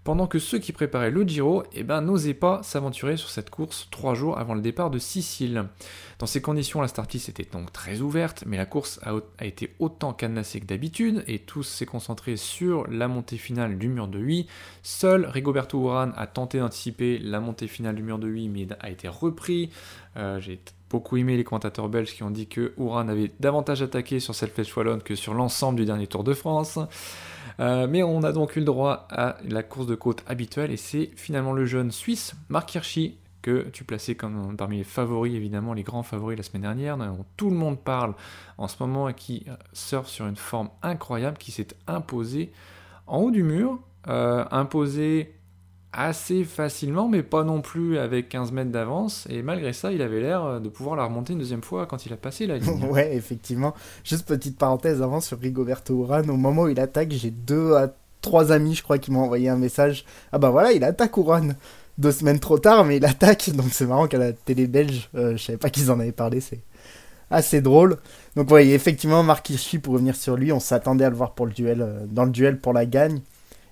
pendant que ceux qui préparaient le Giro eh ben, n'osaient pas s'aventurer sur cette course trois jours avant le départ de Sicile. Dans ces conditions, la startlist était donc très ouverte, mais la course a, été autant cadenassée que d'habitude, et tout s'est concentré sur la montée finale du mur de 8. Seul Rigoberto Urán a tenté d'anticiper la montée finale du mur de 8, mais a été repris. Euh, j'ai beaucoup aimé les commentateurs belges qui ont dit que Urán avait davantage attaqué sur cette flèche wallonne que sur l'ensemble du dernier Tour de France. Euh, mais on a donc eu le droit à la course de côte habituelle et c'est finalement le jeune Suisse, Marc Hirschi, que tu plaçais comme parmi les favoris, évidemment, les grands favoris la semaine dernière, dont tout le monde parle en ce moment et qui surfe sur une forme incroyable, qui s'est imposé en haut du mur, euh, imposé assez facilement, mais pas non plus avec 15 mètres d'avance. Et malgré ça, il avait l'air de pouvoir la remonter une deuxième fois quand il a passé la ligne. ouais, effectivement. Juste petite parenthèse avant sur Rigoberto Urán. Au moment où il attaque, j'ai deux à trois amis, je crois, qui m'ont envoyé un message. Ah bah voilà, il attaque Urán. Deux semaines trop tard, mais il attaque. Donc c'est marrant qu'à la télé belge, euh, je savais pas qu'ils en avaient parlé. C'est assez drôle. Donc voyez, effectivement, Marc pour revenir sur lui, on s'attendait à le voir pour le duel, euh, dans le duel pour la gagne.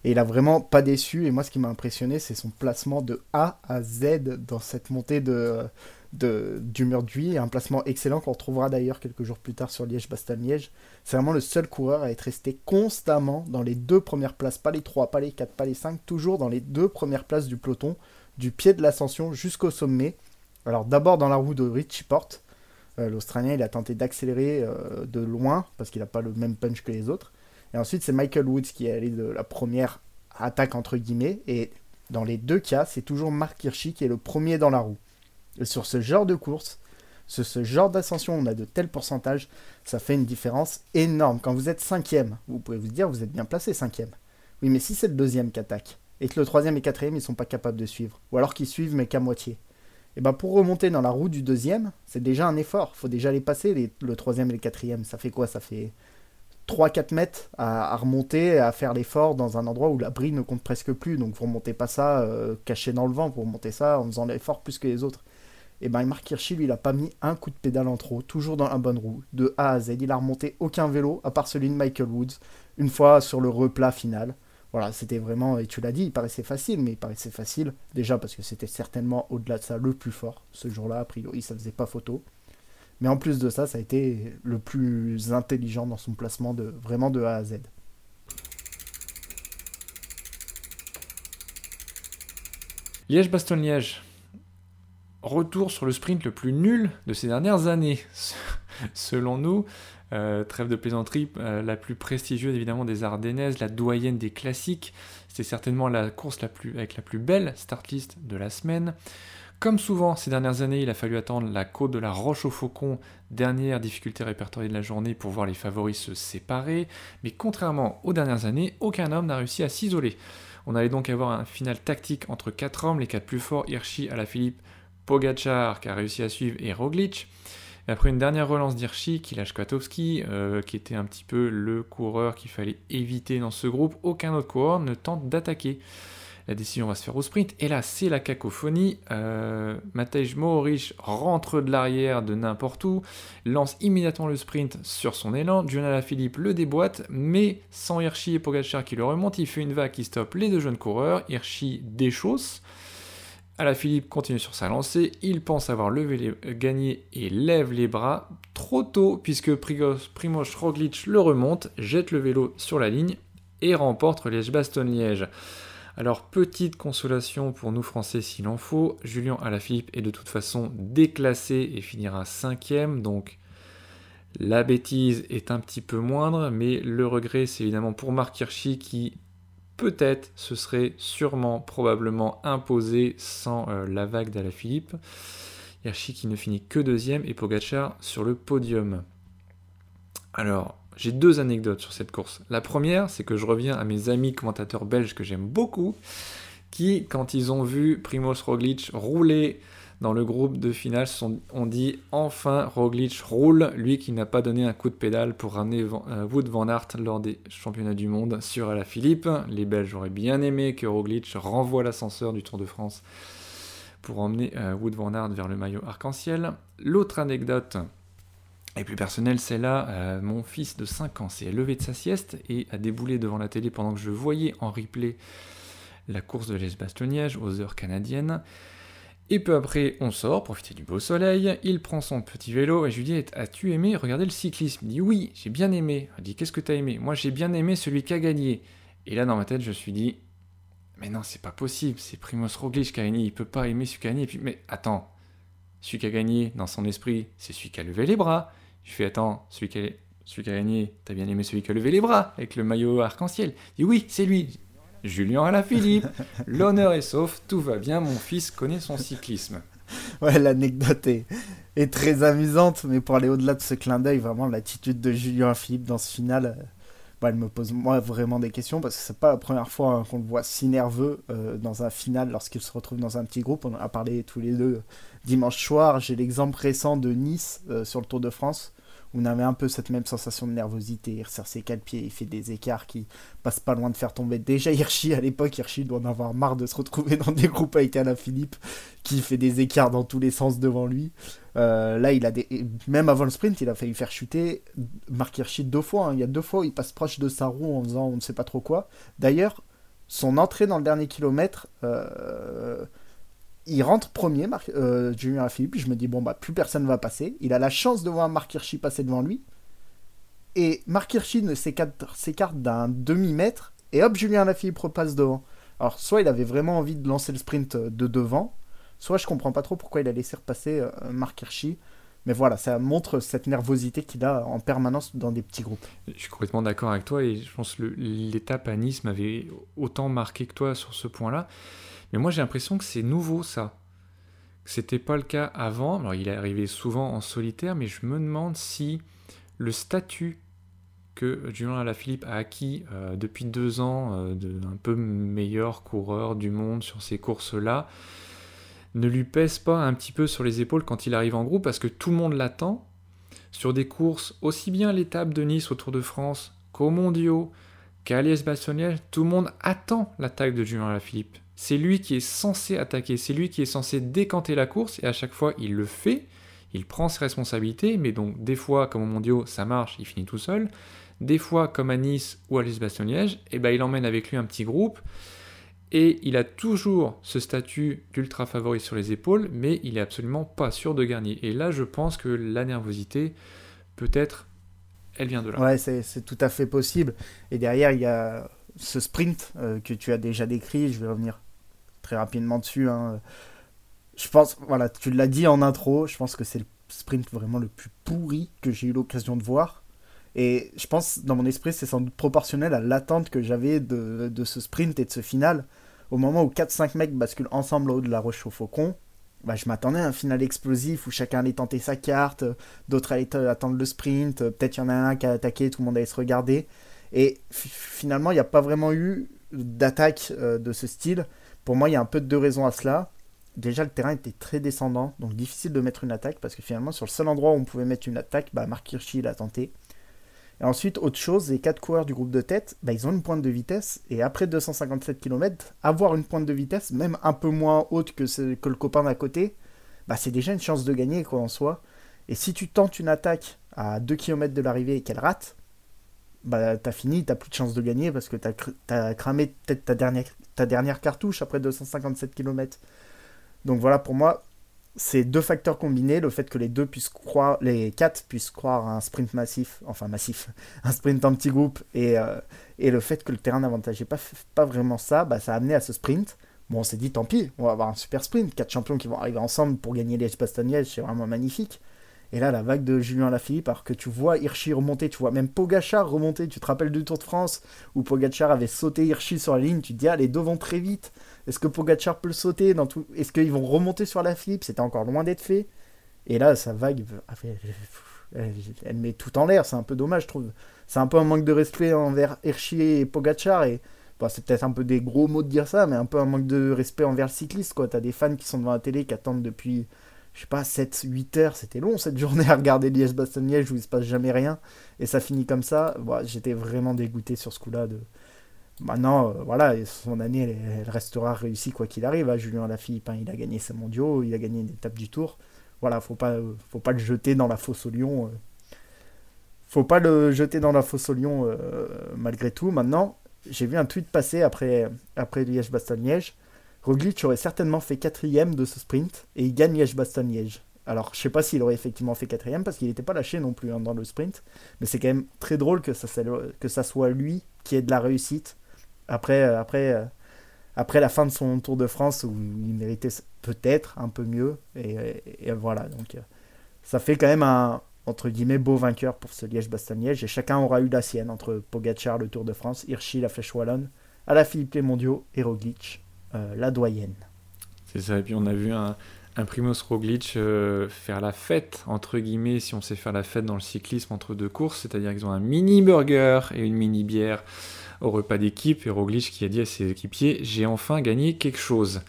Et il a vraiment pas déçu. Et moi, ce qui m'a impressionné, c'est son placement de A à Z dans cette montée de, de, du mur de Un placement excellent qu'on retrouvera d'ailleurs quelques jours plus tard sur Liège-Bastogne-Liège. C'est vraiment le seul coureur à être resté constamment dans les deux premières places, pas les trois, pas les quatre, pas les cinq, toujours dans les deux premières places du peloton, du pied de l'ascension jusqu'au sommet. Alors d'abord dans la roue de Richie Porte. Euh, L'Australien, il a tenté d'accélérer euh, de loin parce qu'il n'a pas le même punch que les autres. Et ensuite, c'est Michael Woods qui est allé de la première attaque, entre guillemets. Et dans les deux cas, c'est toujours Mark Hirschi qui est le premier dans la roue. Et sur ce genre de course, sur ce genre d'ascension, on a de tels pourcentages, ça fait une différence énorme. Quand vous êtes cinquième, vous pouvez vous dire, vous êtes bien placé cinquième. Oui, mais si c'est le deuxième qui attaque, et que le troisième et quatrième, ils sont pas capables de suivre, ou alors qu'ils suivent mais qu'à moitié, et eh ben pour remonter dans la roue du deuxième, c'est déjà un effort. faut déjà les passer, le troisième et le quatrième. Ça fait quoi? Ça fait 3-4 mètres à, remonter, à faire l'effort dans un endroit où la brille ne compte presque plus. Donc vous remontez pas ça euh, caché dans le vent, vous remontez ça en faisant l'effort plus que les autres. Et ben Mark Hirschi, lui, il a pas mis un coup de pédale en trop, toujours dans la bonne roue, de A à Z. Il a remonté aucun vélo, à part celui de Michael Woods, une fois sur le replat final. Voilà, c'était vraiment, et tu l'as dit, il paraissait facile, mais il paraissait facile, déjà parce que c'était certainement au-delà de ça le plus fort. Ce jour-là, a priori, ça faisait pas photo. Mais en plus de ça, ça a été le plus intelligent dans son placement de vraiment de A à Z. Liège-Bastogne-Liège. Retour sur le sprint le plus nul de ces dernières années. Selon nous, euh, trêve de plaisanterie, euh, la plus prestigieuse évidemment des Ardennaises, la doyenne des classiques. C'était certainement la course avec la plus belle start list de la semaine. Comme souvent ces dernières années, il a fallu attendre la côte de la Roche au Faucon, dernière difficulté répertoriée de la journée pour voir les favoris se séparer. Mais contrairement aux dernières années, aucun homme n'a réussi à s'isoler. On allait donc avoir un final tactique entre quatre hommes, les quatre plus forts, Hirschi, Alaphilippe, Pogachar qui a réussi à suivre et Roglic. après une dernière relance d'Hirschi qui lâche Kwiatkowski, euh, qui était un petit peu le coureur qu'il fallait éviter dans ce groupe, aucun autre coureur ne tente d'attaquer. La décision va se faire au sprint. Et là, c'est la cacophonie. Euh, Matej Mohoric rentre de l'arrière de n'importe où, lance immédiatement le sprint sur son élan. Jonathan Philippe le déboîte, mais sans Hirschi et Pogacar qui le remontent, il fait une vague qui stoppe les deux jeunes coureurs. Hirschi déchausse. Philippe continue sur sa lancée, il pense avoir les, gagné et lève les bras trop tôt puisque Primoz Roglic le remonte, jette le vélo sur la ligne et remporte Liège-Bastogne-Liège. Alors, petite consolation pour nous Français s'il en faut, Julien Alaphilippe est de toute façon déclassé et finira cinquième, donc la bêtise est un petit peu moindre, mais le regret c'est évidemment pour Marc Hirschi qui peut-être se serait sûrement, probablement imposé sans euh, la vague d'Alaphilippe. Hirschi qui ne finit que deuxième et Pogacar sur le podium. Alors, j'ai deux anecdotes sur cette course. La première, c'est que je reviens à mes amis commentateurs belges que j'aime beaucoup, qui, quand ils ont vu Primoz Roglic rouler dans le groupe de finale, ont dit enfin Roglic roule, lui qui n'a pas donné un coup de pédale pour ramener euh, Wood van Aert lors des championnats du monde sur la Philippe. Les Belges auraient bien aimé que Roglic renvoie l'ascenseur du Tour de France pour emmener euh, Wood van Aert vers le maillot arc-en-ciel. L'autre anecdote, et plus personnel, c'est là, euh, mon fils de 5 ans s'est levé de sa sieste et a déboulé devant la télé pendant que je voyais en replay la course de l'Est-Bastogne aux heures canadiennes. Et peu après, on sort, profiter du beau soleil, il prend son petit vélo et je lui dis As-tu aimé regarder le cyclisme? Il dit Oui, j'ai bien aimé. Il dit Qu'est-ce que tu as aimé? Moi j'ai bien aimé celui qui a gagné. Et là dans ma tête, je me suis dit Mais non, c'est pas possible, c'est Primoz Roglic qui a gagné, il peut pas aimer celui qui a gagné. Puis, mais attends, celui qui a gagné dans son esprit, c'est celui qui a levé les bras. Je fais attends, celui qui a, celui qui a gagné, t'as bien aimé celui qui a levé les bras avec le maillot arc-en-ciel. Il dit oui, c'est lui. Julien Alaphilippe. L'honneur est sauf, tout va bien, mon fils connaît son cyclisme. Ouais, l'anecdote est, est, très amusante, mais pour aller au-delà de ce clin d'œil, vraiment l'attitude de Julien Philippe dans ce final, euh, elle me pose moi vraiment des questions parce que c'est pas la première fois hein, qu'on le voit si nerveux euh, dans un final lorsqu'il se retrouve dans un petit groupe. On a parlé tous les deux dimanche soir. J'ai l'exemple récent de Nice euh, sur le Tour de France on avait un peu cette même sensation de nervosité. Il resserre ses quatre pieds, il fait des écarts qui passent pas loin de faire tomber. Déjà Hirschi à l'époque, Hirschi doit en avoir marre de se retrouver dans des groupes avec Alain Philippe qui fait des écarts dans tous les sens devant lui. Euh, là, il a des... même avant le sprint, il a failli faire chuter Marc Hirschi deux fois. Hein. Il y a deux fois, il passe proche de sa roue en faisant on ne sait pas trop quoi. D'ailleurs, son entrée dans le dernier kilomètre, euh, il rentre premier, euh, Julien Philippe. Je me dis, bon, bah, plus personne va passer. Il a la chance de voir Marc Hirschi passer devant lui. Et Marc Hirschi ne s'écarte d'un demi-mètre. Et hop, Julien Lafilippe repasse devant. Alors, soit il avait vraiment envie de lancer le sprint de devant, soit je comprends pas trop pourquoi il a laissé repasser euh, Marc Hirschi. Mais voilà, ça montre cette nervosité qu'il a en permanence dans des petits groupes. Je suis complètement d'accord avec toi et je pense que l'étape à Nice m'avait autant marqué que toi sur ce point-là. Mais moi j'ai l'impression que c'est nouveau ça. C'était pas le cas avant. Alors il est arrivé souvent en solitaire, mais je me demande si le statut que Julien Alaphilippe a acquis euh, depuis deux ans euh, d'un peu meilleur coureur du monde sur ces courses-là, ne lui pèse pas un petit peu sur les épaules quand il arrive en groupe parce que tout le monde l'attend sur des courses, aussi bien l'étape de Nice au Tour de France qu'au mondiaux, qu'à Liège-Bastogne, tout le monde attend l'attaque de Julien Alaphilippe. C'est lui qui est censé attaquer, c'est lui qui est censé décanter la course et à chaque fois il le fait, il prend ses responsabilités, mais donc des fois comme au mondiaux ça marche, il finit tout seul, des fois comme à Nice ou à Liège-Bastogne, et eh ben, il emmène avec lui un petit groupe et il a toujours ce statut d'ultra favori sur les épaules, mais il est absolument pas sûr de gagner. Et là, je pense que la nervosité, peut-être, elle vient de là. Ouais, c'est tout à fait possible. Et derrière, il y a ce sprint euh, que tu as déjà décrit. Je vais revenir rapidement dessus. Hein. Je pense, voilà, tu l'as dit en intro, je pense que c'est le sprint vraiment le plus pourri que j'ai eu l'occasion de voir. Et je pense, dans mon esprit, c'est sans doute proportionnel à l'attente que j'avais de, de, ce sprint et de ce final au moment où 4-5 mecs basculent ensemble au haut de la roche au faucon, bah, je m'attendais à un final explosif où chacun allait tenter sa carte, d'autres allaient attendre le sprint, peut-être il y en a un qui a attaqué, tout le monde allait se regarder. Et finalement, il n'y a pas vraiment eu d'attaque euh, de ce style. Pour moi, il y a un peu de deux raisons à cela. Déjà, le terrain était très descendant, donc difficile de mettre une attaque, parce que finalement, sur le seul endroit où on pouvait mettre une attaque, bah, Mark Hirschi l'a tenté. Et ensuite, autre chose, les quatre coureurs du groupe de tête, bah, ils ont une pointe de vitesse. Et après 257 km, avoir une pointe de vitesse, même un peu moins haute que, que le copain d'à côté, bah, c'est déjà une chance de gagner, quoi en soit. Et si tu tentes une attaque à 2 km de l'arrivée et qu'elle rate, bah, t'as fini, t'as plus de chance de gagner parce que t'as, as cramé peut-être ta dernière, ta dernière cartouche après 257 km. Donc voilà, pour moi, ces deux facteurs combinés, le fait que les deux puissent croire, les quatre puissent croire à un sprint massif, enfin massif, un sprint en petit groupe, et, euh, et le fait que le terrain n'avantageait pas, pas vraiment ça, bah, ça a amené à ce sprint. Bon, on s'est dit, tant pis, on va avoir un super sprint, quatre champions qui vont arriver ensemble pour gagner les bastogne c'est vraiment magnifique. Et là, la vague de Julien Lafilippe, alors que tu vois Hirschi remonter, tu vois même Pogachar remonter, tu te rappelles du Tour de France où Pogachar avait sauté Hirschi sur la ligne, tu te dis, ah, les deux vont très vite. Est-ce que Pogachar peut le sauter dans tout... Est-ce qu'ils vont remonter sur la Philippe? C'était encore loin d'être fait. Et là, sa vague, elle, met tout en l'air. C'est un peu dommage, je trouve. C'est un peu un manque de respect envers Hirschi et Pogachar. Et bah, c'est peut-être un peu des gros mots de dire ça, mais un peu un manque de respect envers le cycliste. Quoi. T'as des fans qui sont devant la télé, qui attendent depuis je sais pas, 7-8 heures, c'était long cette journée à regarder Liège-Bastogne-Liège où il se passe jamais rien, et ça finit comme ça, j'étais vraiment dégoûté sur ce coup-là. De... Maintenant, euh, voilà, son année, elle, restera réussie quoi qu'il arrive. hein. Julien Lafilippe, hein, il a gagné ses mondiaux, il a gagné une étape du tour. Voilà, faut pas, faut pas le jeter dans la fosse au lion. Euh. Faut pas le jeter dans la fosse au lion euh, malgré tout. Maintenant, j'ai vu un tweet passer après, après Liège-Bastogne-Liège Roglic aurait certainement fait quatrième de ce sprint et il gagne Liège-Bastogne-Liège. Alors, je sais pas s'il aurait effectivement fait quatrième parce qu'il n'était pas lâché non plus hein, dans le sprint, mais c'est quand même très drôle que ça, soit lui qui ait de la réussite après, euh, euh, après la fin de son Tour de France où il méritait peut-être un peu mieux. Et, voilà, donc euh, ça fait quand même un entre guillemets beau vainqueur pour ce Liège-Bastogne-Liège et chacun aura eu la sienne entre Pogacar, le Tour de France, Hirschi, la Flèche Wallonne, à Philippe les Mondiaux et Roglic la doyenne. C'est ça, et puis on a vu un, un Primoz Roglic euh, faire la fête, entre guillemets, si on sait faire la fête dans le cyclisme entre deux courses, c'est-à-dire qu'ils ont un mini burger et une mini bière au repas d'équipe, et Roglic qui a dit à ses équipiers J'ai enfin gagné quelque chose.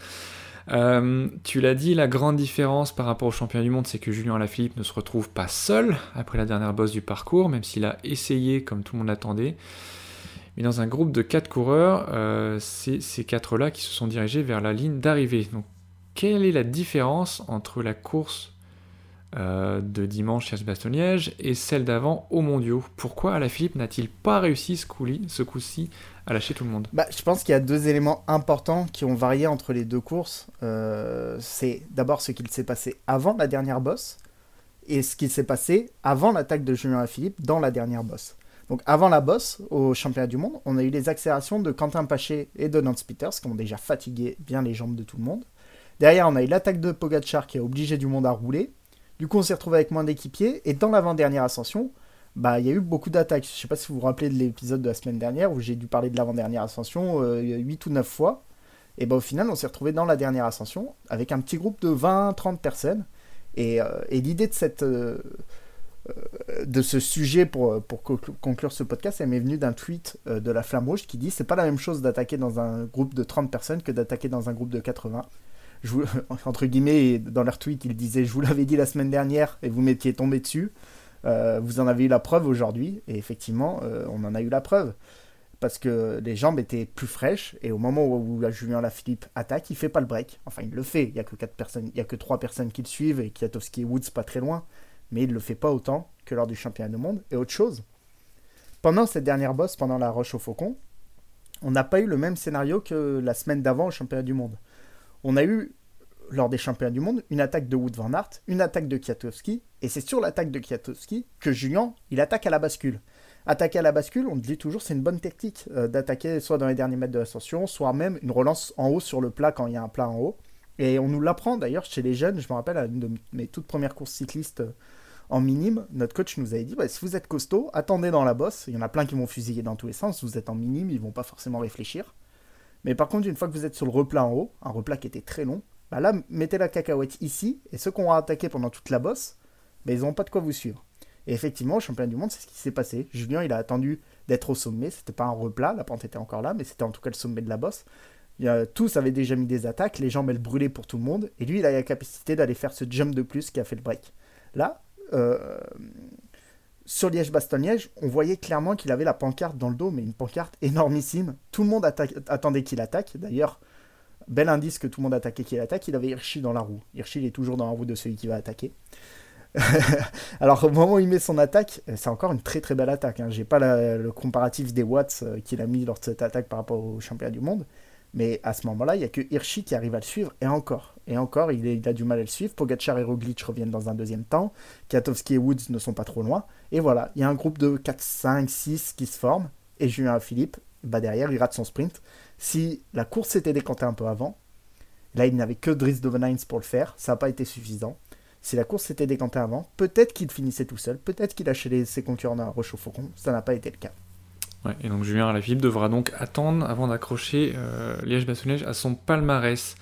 Euh, tu l'as dit, la grande différence par rapport au championnat du monde, c'est que Julien Alaphilippe ne se retrouve pas seul après la dernière bosse du parcours, même s'il a essayé comme tout le monde l'attendait. Mais dans un groupe de quatre coureurs, euh, c'est ces quatre-là qui se sont dirigés vers la ligne d'arrivée. Donc, quelle est la différence entre la course euh, de dimanche chez Bastogne-Liège et celle d'avant aux mondiaux? Pourquoi Alaphilippe n'a-t-il pas réussi ce coup-ci à lâcher tout le monde? Bah, Je pense qu'il y a deux éléments importants qui ont varié entre les deux courses. Euh, c'est d'abord ce qu'il s'est passé avant la dernière bosse et ce qui s'est passé avant l'attaque de Julien Alaphilippe dans la dernière bosse. Donc avant la bosse au championnat du monde, on a eu les accélérations de Quentin Paché et de Nance Peters qui ont déjà fatigué bien les jambes de tout le monde. Derrière, on a eu l'attaque de Pogacar qui a obligé du monde à rouler. Du coup, on s'est retrouvé avec moins d'équipiers. Et dans l'avant-dernière ascension, bah, il y a eu beaucoup d'attaques. Je ne sais pas si vous vous rappelez de l'épisode de la semaine dernière où j'ai dû parler de l'avant-dernière ascension euh, 8 ou 9 fois. Et bah, au final, on s'est retrouvé dans la dernière ascension avec un petit groupe de 20-30 personnes. Et, euh, et l'idée de cette. Euh, euh, de ce sujet pour, pour conclure ce podcast, elle m'est venue d'un tweet de la Flamme Rouge qui dit c'est pas la même chose d'attaquer dans un groupe de 30 personnes que d'attaquer dans un groupe de 80 je entre guillemets, dans leur tweet, ils disaient Je vous l'avais dit la semaine dernière et vous m'étiez tombé dessus. Euh, vous en avez eu la preuve aujourd'hui. Et effectivement, euh, on en a eu la preuve. Parce que les jambes étaient plus fraîches. Et au moment où, Julien Lafilippe attaque, il fait pas le break. Enfin, il le fait. Il n'y a que quatre personnes, il y a que trois personnes qui le suivent. Et Kiatowski et Woods pas très loin. Mais il le fait pas autant que lors du championnat du monde. Et autre chose, pendant cette dernière bosse, pendant la Roche au Faucon, on n'a pas eu le même scénario que la semaine d'avant au championnat du monde on a eu, lors des championnats du monde, une attaque de Wood Van Aert, une attaque de Kiatowski, et c'est sur l'attaque de Kiatowski que Julien, il attaque à la bascule. Attaquer à la bascule, on dit toujours, c'est une bonne technique euh, d'attaquer soit dans les derniers mètres de l'ascension, soit même une relance en haut sur le plat quand il y a un plat en haut. Et on nous l'apprend d'ailleurs chez les jeunes, je me rappelle à une de mes toutes premières courses cyclistes euh, en minime, notre coach nous avait dit si vous êtes costaud, attendez dans la bosse. Il y en a plein qui vont fusiller dans tous les sens. Vous êtes en minime, ils vont pas forcément réfléchir. Mais par contre, une fois que vous êtes sur le replat en haut, un replat qui était très long, bah là, mettez la cacahuète ici, et ceux qui ont attaqué pendant toute la bosse, bah, ils n'auront pas de quoi vous suivre. Et effectivement, au championnat du monde, c'est ce qui s'est passé. Julien, il a attendu d'être au sommet, c'était pas un replat, la pente était encore là, mais c'était en tout cas le sommet de la bosse. tous avaient déjà mis des attaques, les jambes elles brûlaient pour tout le monde, et lui il a la capacité d'aller faire ce jump de plus qui a fait le break. Là, euh, sur Liège-Bastogne-Liège, on voyait clairement qu'il avait la pancarte dans le dos, mais une pancarte énormissime. Tout le monde attendait qu'il attaque. D'ailleurs, bel indice que tout le monde attendait qu'il attaque, il avait Hirschi dans la roue. Hirschi, il est toujours dans la roue de celui qui va attaquer. Alors, au moment où il met son attaque, euh, c'est encore une très très belle attaque. Hein. J'ai pas le comparatif des watts euh, qu'il a mis lors de cette attaque par rapport au championnat du monde. Mais à ce moment-là, il n'y a que Hirschi qui arrive à le suivre, et encore. Et encore, il, a du mal à le suivre. Pogacar et Roglic reviennent dans un deuxième temps. Katowski et Woods ne sont pas trop loin. Et voilà, il y a un groupe de 4, 5, 6 qui se forme. Et Julien Philippe, bah derrière, il rate son sprint. Si la course s'était décantée un peu avant, là, il n'avait que Dries de pour le faire. Ça n'a pas été suffisant. Si la course s'était décantée avant, peut-être qu'il finissait tout seul. Peut-être qu'il lâchait ses concurrents à Roche au Faucon. Ça n'a pas été le cas et donc Julien Alaphilippe devra donc attendre avant d'accrocher euh, Liège-Bastogne à son palmarès.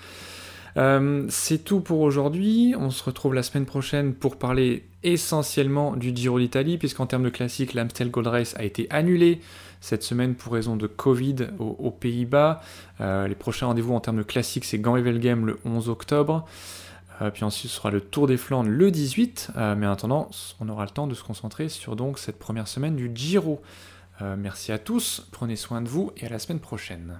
Euh, c'est tout pour aujourd'hui. On se retrouve la semaine prochaine pour parler essentiellement du Giro d'Italie, puisqu'en termes de classique, l'Amstel Gold Race a été annulé cette semaine pour raison de Covid aux, Pays-Bas. Euh, les prochains rendez-vous en termes de classique, c'est gand Game le 11 octobre. puis ensuite, ce sera le Tour des Flandres le 18. mais en attendant, on aura le temps de se concentrer sur donc cette première semaine du Giro. Euh, merci à tous, prenez soin de vous et à la semaine prochaine.